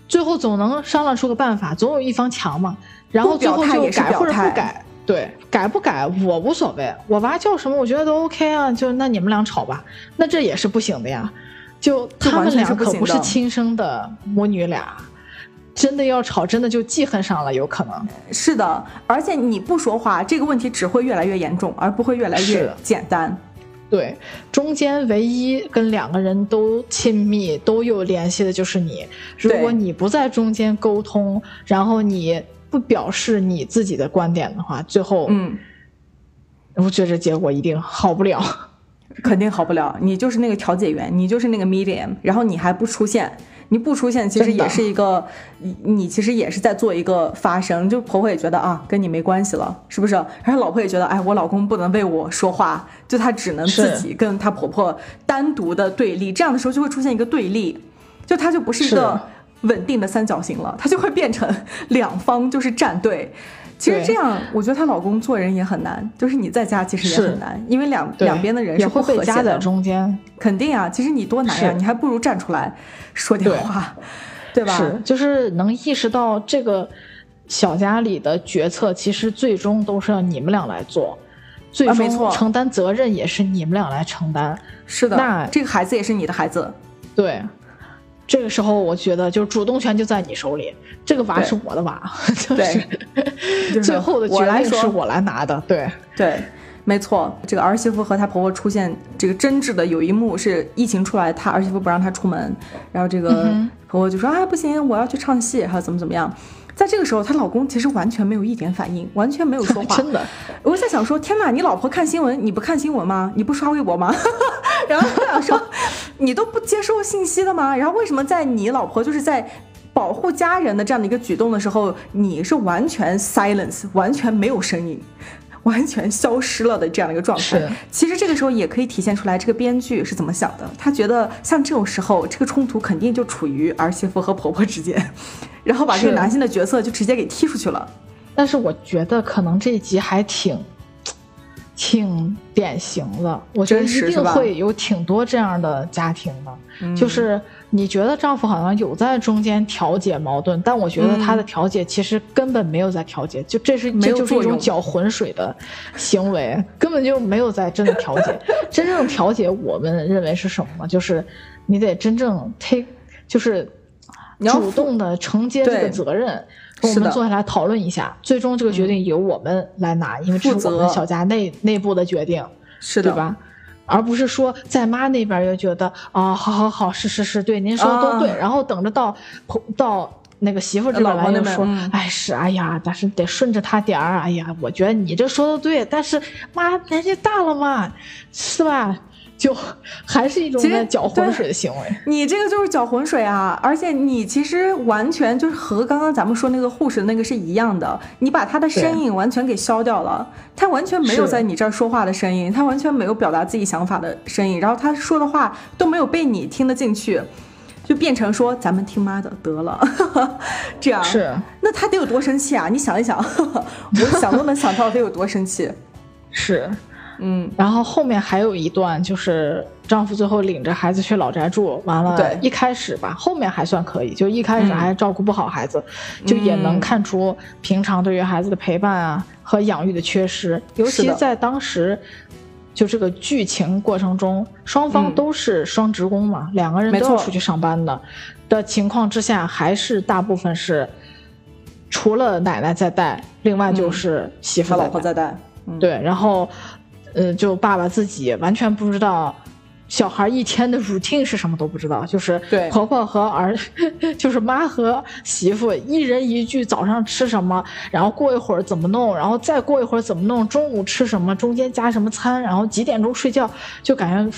S2: 最后总能商量出个办法，总有一方强嘛，然后最后就改或者不改。对，改不改我无所谓，我娃叫什么，我觉得都 OK 啊。就那你们俩吵吧，那这也是不行的呀。就他们俩可不是亲生的母女俩，真的要吵，真的就记恨上了，有可能。
S1: 是的，而且你不说话，这个问题只会越来越严重，而不会越来越简单。
S2: 对，中间唯一跟两个人都亲密、都有联系的就是你。如果你不在中间沟通，然后你不表示你自己的观点的话，最后，
S1: 嗯，
S2: 我觉得结果一定好不了。
S1: 肯定好不了。你就是那个调解员，你就是那个 medium，然后你还不出现，你不出现，其实也是一个，你你其实也是在做一个发声。就婆婆也觉得啊，跟你没关系了，是不是？然后老婆也觉得，哎，我老公不能为我说话，就她只能自己跟她婆婆单独的对立。这样的时候就会出现一个对立，就她就不是一个稳定的三角形了，它就会变成两方就是站队。其实这样，我觉得她老公做人也很难，就是你在家其实也很难，因为两两边的人是不
S2: 会被夹在
S1: 和谐的。
S2: 中间。
S1: 肯定啊，其实你多难呀、
S2: 是
S1: 你还不如站出来说点
S2: 对
S1: 话，对吧？
S2: 是，就是能意识到这个小家里的决策，其实最终都是要你们俩来做，最终承担责任也是你们俩来承担。
S1: 是的，
S2: 那
S1: 这个孩子也是你的孩子，
S2: 对，这个时候我觉得就是主动权就在你手里，这个娃是我的娃，就
S1: 对
S2: 是最后的决定是我来拿的。对，
S1: 对，没错。这个儿媳妇和她婆婆出现这个争执的有一幕是疫情出来，她儿媳妇不让她出门，然后这个
S2: 嗯
S1: 婆婆就说、啊不行，我要去唱戏，还有怎么怎么样。在这个时候，她老公其实完全没有一点反应，完全没有说话，
S2: 真的，
S1: 我就在想说，天哪，你老婆看新闻，你不看新闻吗？你不刷微博吗？然后我想说，你都不接受信息的吗？然后为什么在你老婆就是在保护家人的这样的一个举动的时候，你是完全 silence，完全没有声音？完全消失了的这样的一个状态，其实这个时候也可以体现出来这个编剧是怎么想的。他觉得像这种时候，这个冲突肯定就处于儿媳妇和婆婆之间，然后把这个男性的角色就直接给踢出去了。
S2: 但是我觉得可能这一集还挺。挺典型的，我觉得一定会有挺多这样的家庭的，
S1: 嗯
S2: 就是你觉得丈夫好像有在中间调解矛盾，但我觉得他的调解其实根本没有在调解，就这是
S1: 没
S2: 这就是一种搅浑水的行为，根本就没有在真的调解。真正调解，我们认为是什么呢？就是你得真正 take，就是主动的承接这个责任。我们坐下来讨论一下，最终这个决定由我们来拿，因为这是我们小家内内部的决定。
S1: 是的
S2: 对？吧？而不是说在妈那边又觉得啊、好好好，是是是，对，您说的都对，
S1: 啊
S2: 然后等着到婆到那个媳妇这边来又说，哎是，哎呀，但是得顺着他点儿，哎呀，我觉得你这说的对，但是妈年纪大了嘛，是吧？就还是一种在搅浑水的行为。
S1: 你这个就是搅浑水啊！而且你其实完全就是和刚刚咱们说那个护士的那个是一样的，你把他的声音完全给消掉了，他完全没有在你这儿说话的声音，他完全没有表达自己想法的声音，然后他说的话都没有被你听得进去，就变成说咱们听妈的得了，这样
S2: 是
S1: 那他得有多生气啊？你想一想，我想都能想到得有多生气。
S2: 是，
S1: 嗯，
S2: 然后后面还有一段，就是丈夫最后领着孩子去老宅住，完了，
S1: 对。
S2: 一开始吧，后面还算可以，就一开始
S1: 嗯。
S2: 还照顾不好孩子，就也能看出平常对于孩子的陪伴啊和养育的缺失，尤其在当时。就这个剧情过程中，双方
S1: 嗯。
S2: 都是双职工嘛，两个人都要出去上班的的情况之下，还是大部分是除了奶奶在带，另外就是媳妇
S1: 他老婆在带，嗯，
S2: 对，然后，呃，就爸爸自己完全不知道小孩一天的 routine 是什么都不知道，就是
S1: 对。
S2: 婆婆 和儿，就是妈和媳妇一人一句早上吃什么，然后过一会儿怎么弄，然后再过一会儿怎么弄，中午吃什么，中间加什么餐，然后几点钟睡觉，就感觉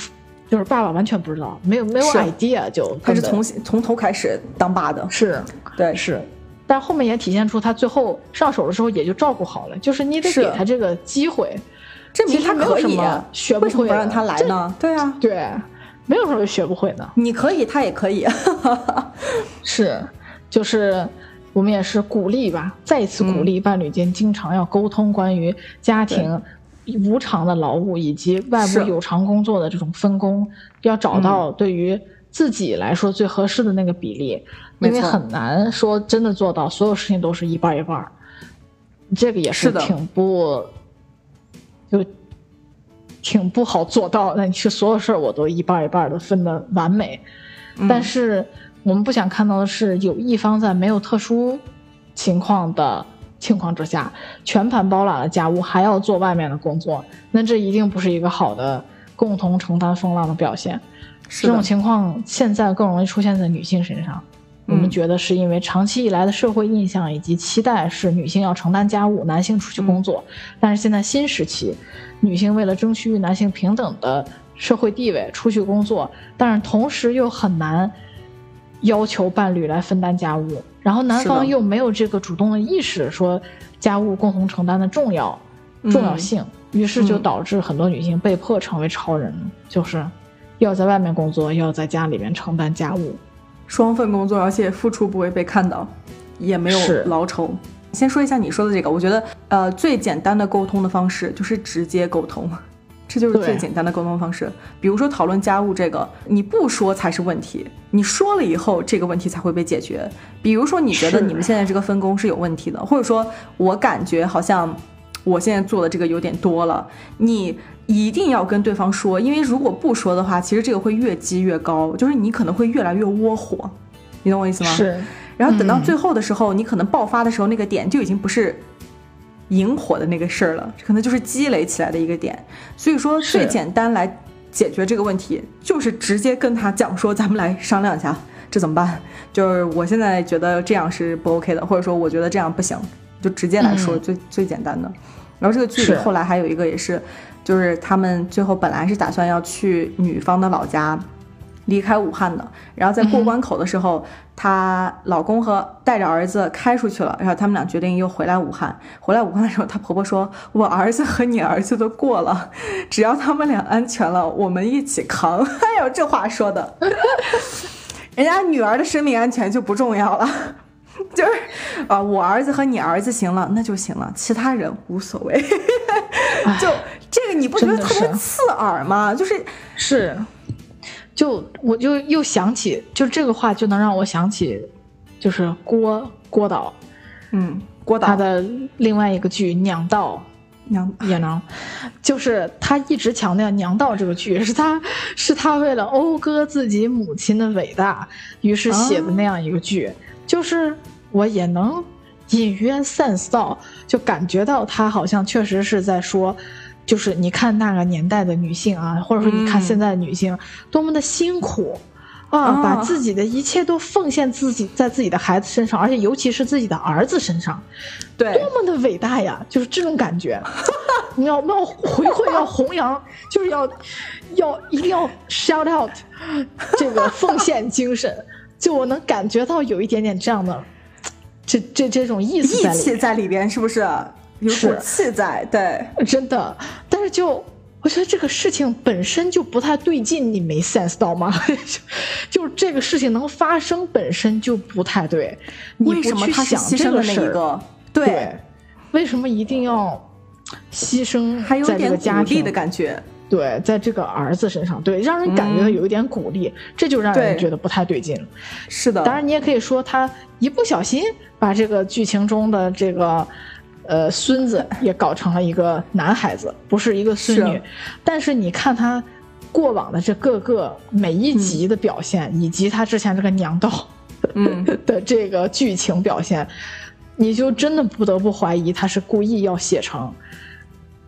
S2: 就是爸爸完全不知道，没有没有 idea 就
S1: 他是从从头开始当爸的，
S2: 是。
S1: 对，
S2: 是，但后面也体现出他最后上手的时候也就照顾好了，就是你得给他这个机会，
S1: 证明
S2: 其实
S1: 他可以
S2: 学不
S1: 为什么
S2: 会
S1: 不让他来呢？对啊，
S2: 对，没有什么学不会的，
S1: 你可以，他也可以，
S2: 是，就是我们也是鼓励吧，再一次鼓励伴侣间经常要沟通关于家庭无偿的劳务以及外部有偿工作的这种分工，要找到对于自己来说最合适的那个比例，因为很难说真的做到所有事情都是一半儿一半儿，这个也
S1: 是
S2: 挺不就。挺不好做到那，你是所有事儿我都一半儿一半的分的完美，但是我们不想看到的是，有一方在没有特殊情况的情况之下，全盘包揽了家务，还要做外面的工作，那这一定不是一个好的共同承担风浪的表现。
S1: 是
S2: 这种情况现在更容易出现在女性身上。我们
S1: 嗯。
S2: 觉得是因为长期以来的社会印象以及期待是女性要承担家务，男性出去工作。但是现在新时期，女性为了争取与男性平等的社会地位出去工作，但是同时又很难要求伴侣来分担家务，然后男方又没有这个主动的意识，说家务共同承担的重要重要性，于是就
S1: 嗯。
S2: 导致很多女性被迫成为超人，就是要在外面工作，要在家里面承担家务。
S1: 双份工作，而且付出不会被看到，也没有劳酬。先说一下你说的这个，我觉得呃最简单的沟通的方式就是直接沟通，这就是最简单的沟通方式。比如说讨论家务这个，你不说才是问题，你说了以后这个问题才会被解决。比如说你觉得你们现在这个分工是有问题的，或者说我感觉好像我现在做的这个有点多了，你一定要跟对方说，因为如果不说的话，其实这个会越积越高，就是你可能会越来越窝火，你懂我意思吗？。
S2: 是，
S1: 然后等到
S2: 嗯
S1: 最后的时候，你可能爆发的时候，那个点就已经不是引火的那个事儿了，可能就是积累起来的一个点。所以说，最简单来解决这个问题，就是直接跟他讲说，咱们来商量一下，这怎么办？就是我现在觉得这样是不 OK 的，或者说我觉得这样不行，就直接来说
S2: 嗯
S1: 最、最简单的。然后这个剧里后来还有一个也是，就是他们最后本来是打算要去女方的老家。离开武汉的，然后在过关口的时候，她老公和带着儿子开出去了，然后他们俩决定又回来武汉。回来武汉的时候，她婆婆说：“我儿子和你儿子都过了，只要他们俩安全了，我们一起扛。”哎呦，这话说的，人家女儿的生命安全就不重要了。就是啊、我儿子和你儿子行了，那就行了，其他人无所谓。就这个，你不觉得特别刺耳吗？就是
S2: 是，就我就又想起，就这个话就能让我想起，就是郭郭导
S1: 嗯，郭导
S2: 他的另外一个剧《娘道》。
S1: 娘
S2: 也能，就是他一直强调《娘道》这个剧是他是他为了讴歌自己母亲的伟大，于是写的那样一个剧。就是我也能隐约 sense 到，就感觉到他好像确实是在说，就是你看那个年代的女性啊，或者说你看
S1: 嗯
S2: 现在的女性、多么的辛苦。啊，
S1: 啊
S2: 把自己的一切都奉献自己在自己的孩子身上，而且尤其是自己的儿子身上，
S1: 对
S2: 多么的伟大呀！就是这种感觉，你要要回馈，要弘扬，就是要要一定要 shout out 这个奉献精神。就我能感觉到有一点点这样的，这这这种意思
S1: 义气
S2: 在里
S1: 边，是不是？有股气在，对，
S2: 真的。但是就我觉得这个事情本身就不太对劲，你没 sense 到吗？就 就这个事情能发生本身就不太对，你不
S1: 为什么
S2: 去
S1: 他是
S2: 想这
S1: 牺牲的那
S2: 个事儿
S1: 一个？
S2: 对，为什么一定要牺牲
S1: 还有
S2: 在这
S1: 点
S2: 个家庭
S1: 的感觉。
S2: 对，在这个儿子身上，对，让人感觉到
S1: 嗯。
S2: 有一点鼓励，这就让人觉得不太对劲了。
S1: 是的，
S2: 当然，你也可以说他一不小心把这个剧情中的这个呃孙子也搞成了一个男孩子，不是一个孙女。
S1: 是。
S2: 但是你看他过往的这各个每一集的表现，以及他之前这个娘道
S1: 嗯，
S2: 的这个剧情表现，你就真的不得不怀疑他是故意要写成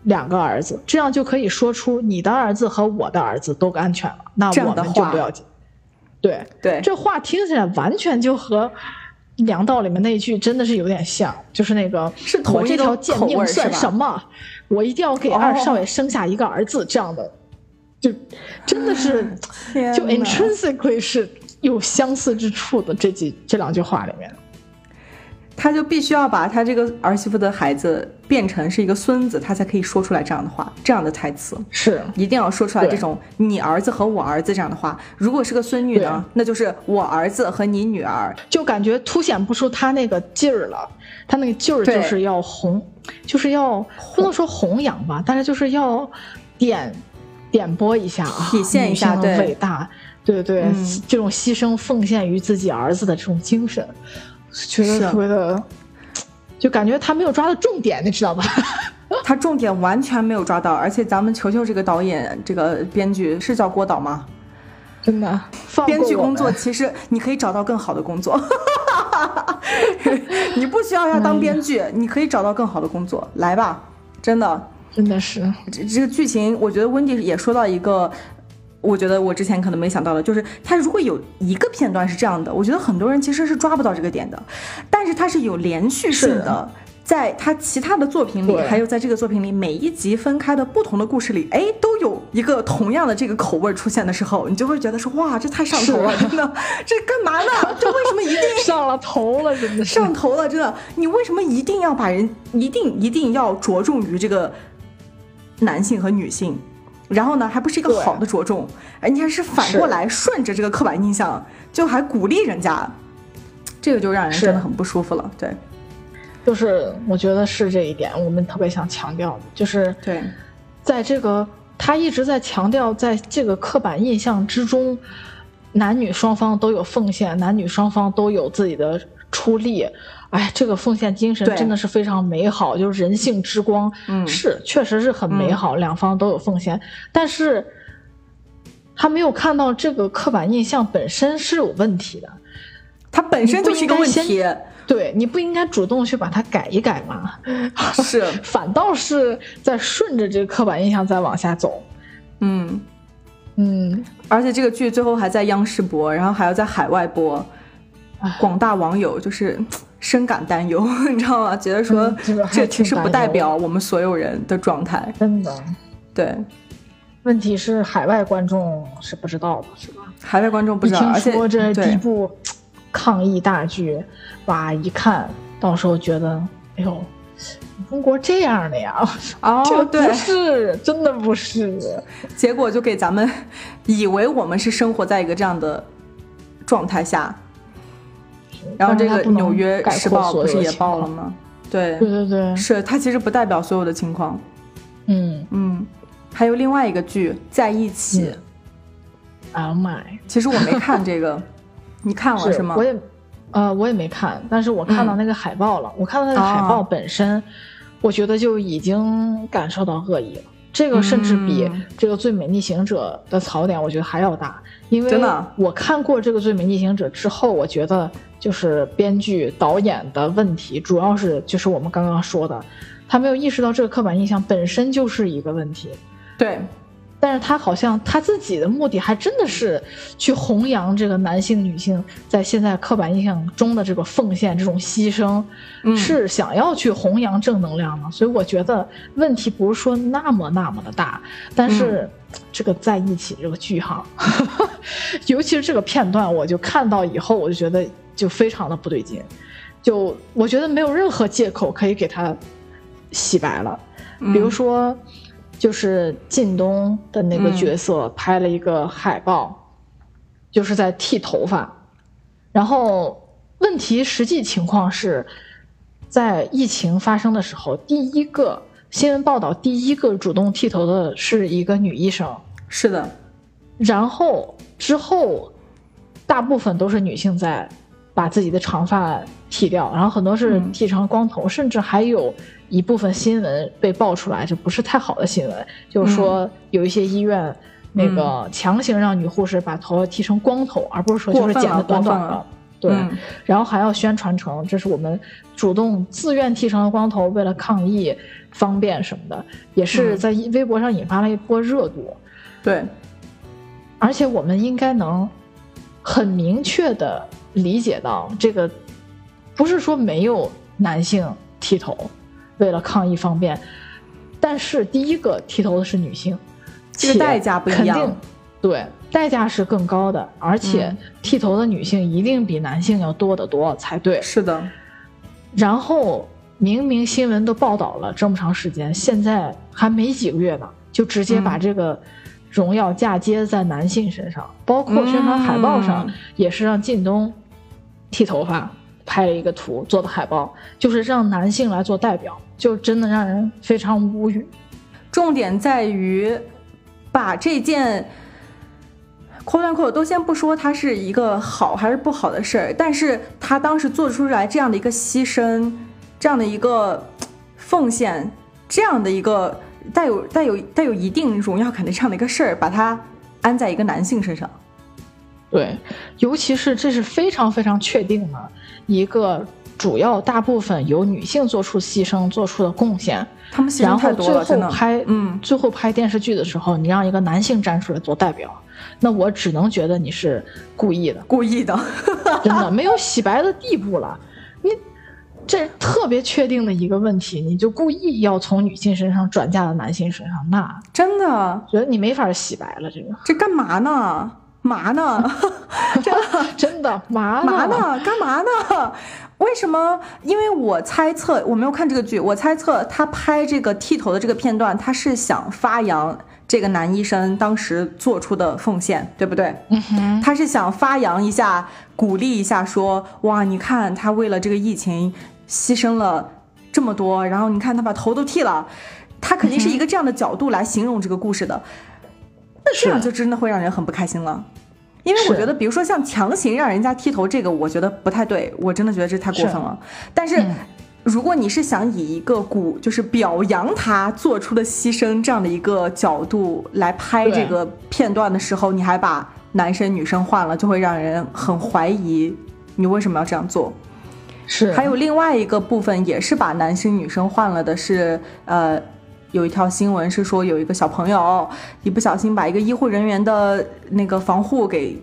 S2: 两个儿子，这样就可以说出你的儿子和我的儿子都安全了，那我们就
S1: 话
S2: 不要紧。对，
S1: 对，
S2: 这话听起来完全就和《梁道》里面那一句真的是有点像，就是那个我这条贱命算什么？我一定要给二
S1: 哦
S2: 少爷生下一个儿子，这样的就真的是就 intrinsically 是有相似之处的。这几这两句话里面。
S1: 他就必须要把他这个儿媳妇的孩子变成是一个孙子，他才可以说出来这样的话，这样的台词
S2: 是
S1: 一定要说出来这种“你儿子和我儿子”这样的话。如果是个孙女呢，那就是我儿子和你女儿，
S2: 就感觉凸显不出他那个劲儿了。他那个劲儿就是要弘，就是要不能说弘扬吧，但是就是要点点拨一下啊，
S1: 体现一下
S2: 伟大，对对对，这种牺牲奉献于自己儿子的这种精神。觉得特别的，就感觉他没有抓到重点，你知道吧？
S1: 他重点完全没有抓到，而且咱们球球这个导演，这个编剧是叫郭导吗？
S2: 真的，
S1: 编剧工作其实你可以找到更好的工作，你不需要要当编剧，你可以找到更好的工作，来吧，真的，
S2: 真的是
S1: 这这个剧情，我觉得温迪也说到一个。我觉得我之前可能没想到的，就是他如果有一个片段是这样的，我觉得很多人其实是抓不到这个点的，但是他是有连续性的，在他其他的作品里，还有在这个作品里每一集分开的不同的故事里，哎，都有一个同样的这个口味出现的时候，你就会觉得说，哇，这太上头了，真的，这干嘛呢？这为什么一定
S2: 上了头了？真的
S1: 上头了，真的，你为什么一定要把人一定一定要着重于这个男性和女性？然后呢，还不是一个好的着重，哎，你还是反过来顺着这个刻板印象，就还鼓励人家，这个就让人真的很不舒服了。对，
S2: 就是我觉得是这一点，我们特别想强调的，就是
S1: 对，
S2: 在这个他一直在强调，在这个刻板印象之中，男女双方都有奉献，男女双方都有自己的出力。哎，这个奉献精神真的是非常美好，就是人性之光。
S1: 嗯，
S2: 是，确实是很美好，两方都有奉献。但是，他没有看到这个刻板印象本身是有问题的，
S1: 它本身就是一个问题。
S2: 对，你不应该主动去把它改一改吗？
S1: 是，
S2: 反倒是在顺着这个刻板印象再往下走。
S1: 嗯
S2: 嗯，
S1: 而且这个剧最后还在央视播，然后还要在海外播，广大网友就是。深感担忧，你知道吗？觉得说这其实不代表我们所有人的状态。
S2: 真的，
S1: 对。
S2: 问题是海外观众是不知道的，是吧？
S1: 海外观众不知道，
S2: 而且这第一部抗疫大剧，哇，一看到时候觉得，哎呦，中国这样的呀？
S1: 哦，对，
S2: 不是，真的不是。
S1: 结果就给咱们以为我们是生活在一个这样的状态下。然后这个《纽约时报》不是也报了吗？对
S2: 对对对，
S1: 是它其实不代表所有的情况。
S2: 嗯
S1: 嗯，还有另外一个剧《在一起》
S2: ，Oh my！
S1: 其实我没看这个，你看了
S2: 是
S1: 吗？
S2: 我也，呃，我也没看，但是我看到那个海报了。我看到那个海报本身，我觉得就已经感受到恶意了。这个甚至比这个《最美逆行者》的槽点，我觉得还要大。因为我看过这个《最美逆行者》之后，我觉得就是编剧导演的问题，主要是就是我们刚刚说的，他没有意识到这个刻板印象本身就是一个问题。
S1: 对。
S2: 但是他好像他自己的目的还真的是去弘扬这个男性女性在现在刻板印象中的这个奉献这种牺牲，是想要去弘扬正能量的。所以我觉得问题不是说那么那么的大，但是这个在一起这个句号，尤其是这个片段，我就看到以后我就觉得就非常的不对劲，就我觉得没有任何借口可以给他洗白了，比如说。就是靳东的那个角色拍了一个海报，就是在剃头发，然后问题实际情况是，在疫情发生的时候，第一个新闻报道第一个主动剃头的是一个女医生，
S1: 是的，
S2: 然后之后大部分都是女性在把自己的长发剃掉，然后很多是剃成光头，甚至还有。一部分新闻被爆出来，就不是太好的新闻。就是说，有一些医院那个强行让女护士把头发剃成光头，而不是说就是剪的短短的。对，然后还要宣传成这是我们主动自愿剃成了光头，为了抗议方便什么的，也是在微博上引发了一波热度。
S1: 对，
S2: 而且我们应该能很明确的理解到，这个不是说没有男性剃头。为了抗疫方便，但是第一个剃头的是女性，
S1: 这个代价不一样。
S2: 对，代价是更高的，而且剃头的女性一定比男性要多得多才对。
S1: 是的。
S2: 然后明明新闻都报道了这么长时间，现在还没几个月呢，就直接把这个荣耀嫁接在男性身上，包括宣传海报上也是让靳东剃头发。拍了一个图做的海报，就是让男性来做代表，就真的让人非常无语。
S1: 重点在于把这件扣断扣都先不说它是一个好还是不好的事儿，但是他当时做出来这样的一个牺牲，这样的一个奉献，这样的一个带有带有带有一定荣耀感的这样的一个事儿，把它安在一个男性身上。
S2: 对，尤其是这是非常非常确定的一个主要大部分由女性做出牺牲做出的贡献，
S1: 他们牺牲太多
S2: 了，最后拍，嗯，最后拍电视剧的时候，你让一个男性站出来做代表，那我只能觉得你是故意的，
S1: 故意的，
S2: 真的没有洗白的地步了。你这特别确定的一个问题，你就故意要从女性身上转嫁到男性身上，那
S1: 真的
S2: 觉得你没法洗白了。这个
S1: 这干嘛呢？嘛呢？
S2: 真的真的嘛
S1: 嘛呢？干嘛呢？为什么？因为我猜测，我没有看这个剧，我猜测他拍这个剃头的这个片段，他是想发扬这个男医生当时做出的奉献，对不对？
S2: 嗯哼，
S1: 他是想发扬一下，鼓励一下，说哇，你看他为了这个疫情牺牲了这么多，然后你看他把头都剃了，他肯定是一个这样的角度来形容这个故事的。那这样就真的会让人很不开心了，因为我觉得，比如说像强行让人家剃头这个，我觉得不太对，我真的觉得这太过分了。但是，如果你是想以一个鼓，就是表扬他做出的牺牲这样的一个角度来拍这个片段的时候，你还把男生女生换了，就会让人很怀疑你为什么要这样做。
S2: 是，
S1: 还有另外一个部分也是把男生女生换了的，是呃。有一条新闻是说，有一个小朋友一不小心把一个医护人员的那个防护给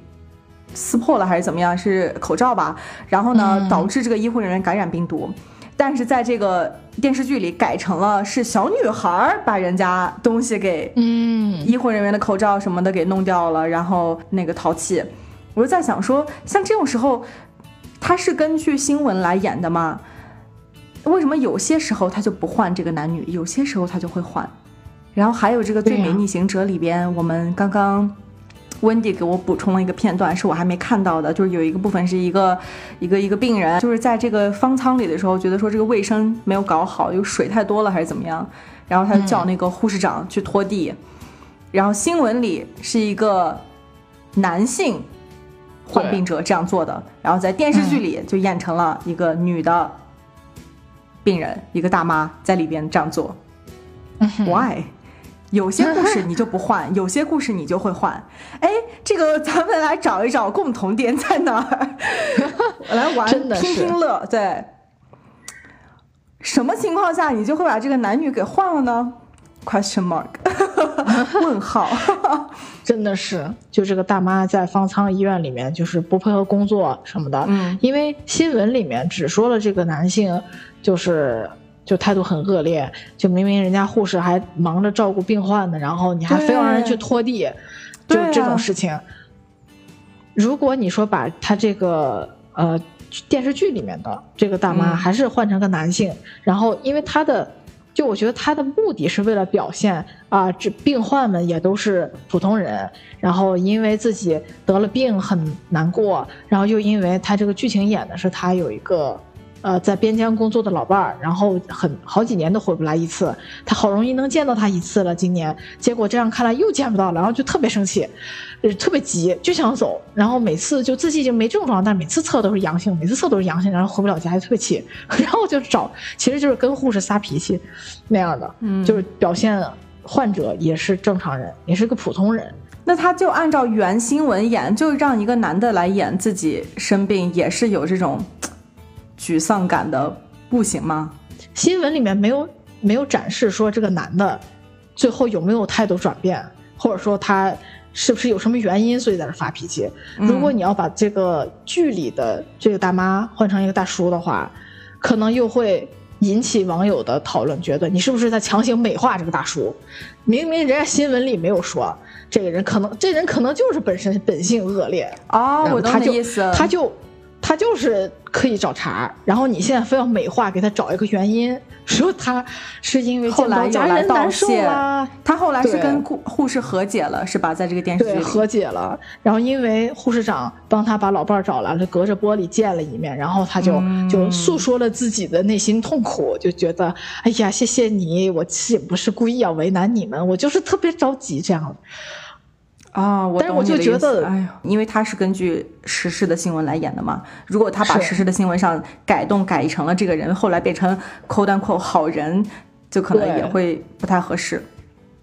S1: 撕破了，还是怎么样？是口罩吧？然后呢，导致这个医护人员感染病毒。但是在这个电视剧里改成了是小女孩把人家东西给，
S2: 嗯，
S1: 医护人员的口罩什么的给弄掉了，然后那个淘气。我就在想说，像这种时候，他是根据新闻来演的吗？为什么有些时候他就不换这个男女，有些时候他就会换？然后还有这个《最美逆行者》里边，我们刚刚温迪给我补充了一个片段，是我还没看到的，就是有一个部分是一个一个一个病人，就是在这个方舱里的时候，觉得说这个卫生没有搞好，有水太多了还是怎么样，然后他就叫那个护士长去拖地。然后新闻里是一个男性患病者这样做的，然后在电视剧里就演成了一个女的。病人一个大妈在里边这样做，Why？有些故事你就不换，有些故事你就会换。哎，这个咱们来找一找共同点在哪儿，来玩听听乐。对，什么情况下你就会把这个男女给换了呢？Question mark？问号？
S2: 真的是，就这个大妈在方舱医院里面，就是不配合工作什么的。嗯，因为新闻里面只说了这个男性。就是就态度很恶劣，就明明人家护士还忙着照顾病患呢，然后你还非要让人去拖地，就这种事情。如果你说把他这个呃电视剧里面的这个大妈还是换成个男性，然后因为他的就我觉得他的目的是为了表现啊，这病患们也都是普通人，然后因为自己得了病很难过，然后又因为他这个剧情演的是他有一个。呃，在边疆工作的老伴儿，然后很好几年都回不来一次，他好容易能见到他一次了，今年。结果这样看来又见不到了，然后就特别生气，呃，特别急，就想走，然后每次就自己已经没症状，但每次测都是阳性，每次测都是阳性，然后回不了家，就特别气，然后就找，其实就是跟护士撒脾气那样的，嗯，就是表现患者也是正常人，也是个普通人，
S1: 那他就按照原新闻演，就让一个男的来演自己生病，也是有这种。沮丧感的不行吗？
S2: 新闻里面没有没有展示说这个男的最后有没有态度转变，或者说他是不是有什么原因所以在这发脾气。如果你要把这个剧里的这个大妈换成一个大叔的话，可能又会引起网友的讨论，觉得你是不是在强行美化这个大叔？明明人家新闻里没有说这个人可能，这人可能就是本身本性恶劣
S1: 哦，我懂你意思，
S2: 他就他就是刻意找茬，然后你现在非要美化，给他找一个原因，说他是因为
S1: 后来
S2: 见到家
S1: 有来道
S2: 人难受
S1: 谢
S2: 啦。
S1: 他后来是跟护护士和解了，是吧？在这个电视剧，里，
S2: 和解了。然后因为护士长帮他把老伴儿找来了，隔着玻璃见了一面，然后他就、
S1: 嗯
S2: 就诉说了自己的内心痛苦，就觉得哎呀，谢谢你，我也不是故意要为难你们，我就是特别着急这样。
S1: 啊、我
S2: 但是我就觉得
S1: 哎呀，因为他是根据实事的新闻来演的嘛。如果他把
S2: 是
S1: 实事的新闻上改动改成了这个人后来变成扣单扣好人，就可能也会不太合适。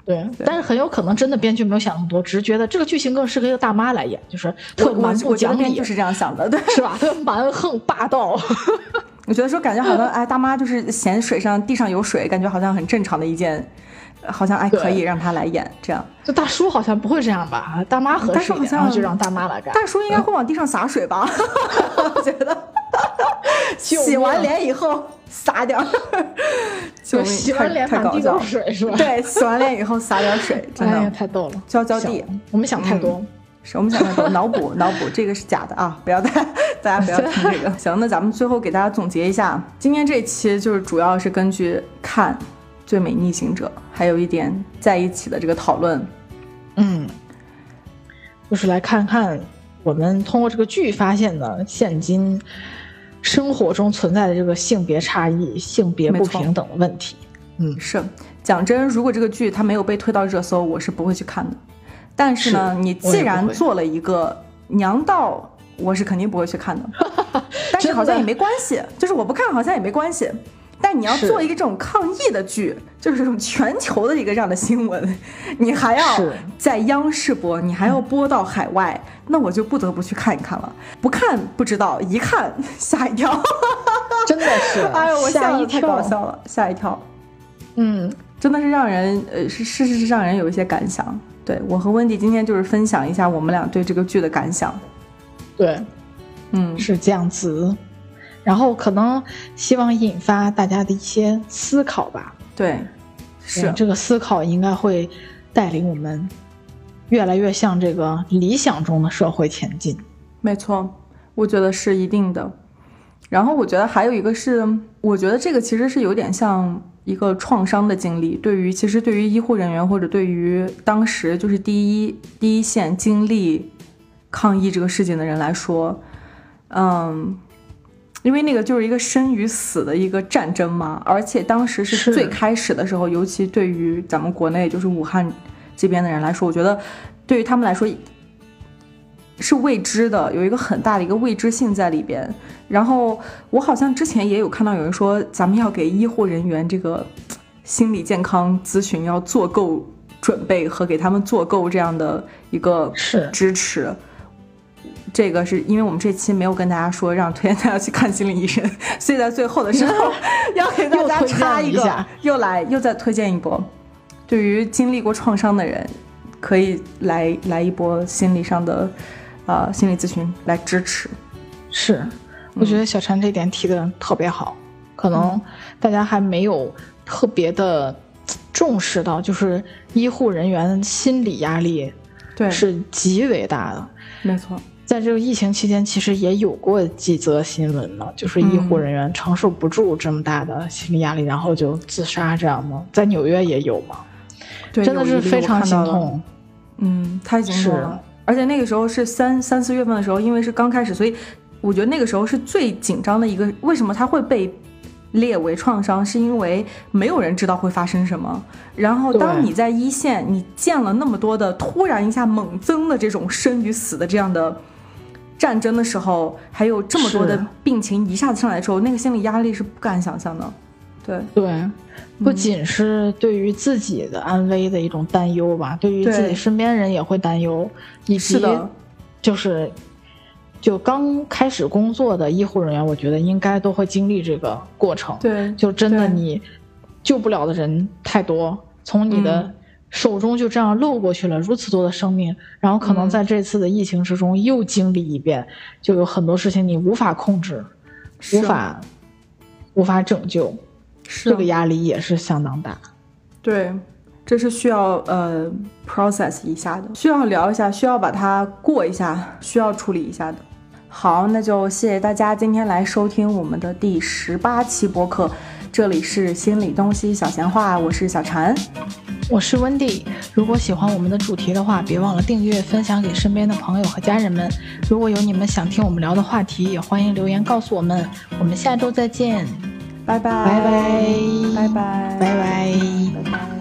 S2: 对，但是很有可能真的编剧没有想那么多，只是觉得这个剧情更适合一个大妈来演，就是特
S1: 我我
S2: 蛮不讲理
S1: 编剧，是这样想的，对。
S2: 是吧？特 蛮横霸道。
S1: 我觉得说感觉好像哎，大妈就是嫌水上地上有水，感觉好像很正常的一件，好像哎可以让他来演这样。
S2: 这大叔好像不会这样吧？大妈合适
S1: 大叔好像
S2: 就让大妈来干。
S1: 大叔应该会往地上洒水吧？我觉得，
S2: 救
S1: 洗完脸以后洒点儿，救命！
S2: 洗完脸满地都
S1: 搞笑了。
S2: 是水是吧？
S1: 对，洗完脸以后洒点水，真的
S2: 太逗了，
S1: 浇浇地。
S2: 我们想太多。
S1: 是我们想太多，脑补脑补，这个是假的啊！不要大大家不要听这个。行，那咱们最后给大家总结一下，今天这期就是主要是根据看《最美逆行者》，还有一点在一起的这个讨论。
S2: 嗯，就是来看看我们通过这个剧发现的现今生活中存在的这个性别差异、性别不平等的问题。嗯，
S1: 是，讲真，如果这个剧它没有被推到热搜，我是不会去看的。但是呢，
S2: 是
S1: 你既然做了一个娘道，我是肯定不会去看的。但是好像也没关系，就是我不看好像也没关系。但你要做一个这种抗议的剧，就是这种全球的一个这样的新闻，你还要在央视播，你还要播到海外，那我就不得不去看一看了。不看不知道，一看 吓一跳。
S2: 真的是，
S1: 哎呦，我
S2: 吓一
S1: 跳太搞
S2: 跳。
S1: 笑了，吓一跳。
S2: 嗯，
S1: 真的是让人呃是是是让人有一些感想。对我和温迪今天就是分享一下我们俩对这个剧的感想。
S2: 对，
S1: 嗯，
S2: 是这样子。然后可能希望引发大家的一些思考吧。
S1: 对，是
S2: 这个思考应该会带领我们越来越向这个理想中的社会前进。
S1: 没错，我觉得是一定的。然后我觉得还有一个是，我觉得这个其实是有点像一个创伤的经历。对于其实对于医护人员或者对于当时就是第一第一线经历抗疫这个事情的人来说，嗯，因为那个就是一个生与死的一个战争嘛，而且当时是
S2: 是
S1: 最开始的时候，尤其对于咱们国内就是武汉这边的人来说，我觉得对于他们来说是未知的，有一个很大的一个未知性在里边。然后我好像之前也有看到有人说，咱们要给医护人员这个心理健康咨询要做够准备和给他们做够这样的一个支持。这个是因为我们这期没有跟大家说让推荐大家去看心理医生，所以在最后的时候 要给大家插一个又来又再推荐一波。对于经历过创伤的人，可以来来一波心理上的呃心理咨询来支持。
S2: 是，我觉得小陈这点提的特别好，可能大家还没有特别的重视到，就是医护人员心理压力
S1: 对，
S2: 是极为大的。
S1: 没错，
S2: 在这个疫情期间，其实也有过几则新闻呢，就是医护人员承受不住这么大的心理压力，然后就自杀这样吗，在纽约也有吗，
S1: 对，
S2: 真的是非常。心痛。
S1: 嗯，太心痛
S2: 是
S1: 了。而且那个时候是三三四月份的时候，因为是刚开始，所以我觉得那个时候是最紧张的一个。为什么它会被列为创伤？是因为没有人知道会发生什么。然后当你在一线，你见了那么多的突然一下猛增的这种生与死的这样的战争的时候，还有这么多的病情一下子上来的时候，那个心理压力是不敢想象的。对，
S2: 对，不仅是对于自己的安危的一种担忧吧，对于自己身边人也会担忧，以及
S1: 是的，
S2: 就是就刚开始工作的医护人员，我觉得应该都会经历这个过程。
S1: 对，
S2: 就真的你救不了的人太多，从你的
S1: 嗯
S2: 手中就这样漏过去了如此多的生命，然后可能
S1: 嗯
S2: 在这次的疫情之中又经历一遍，就有很多事情你无法控制，无法无法拯救。这个压力也是相当大。
S1: 对，这是需要呃 process 一下的，需要聊一下，需要把它过一下，需要处理一下的。好，那就谢谢大家今天来收听我们的第十八期播客，这里是心理东西小闲话，我是小婵。
S2: 我是温蒂。如果喜欢我们的主题的话，别忘了订阅、分享给身边的朋友和家人们。如果有你们想听我们聊的话题，也欢迎留言告诉我们。我们下周再见，
S1: 拜拜
S2: 拜拜，
S1: 拜拜
S2: 拜拜。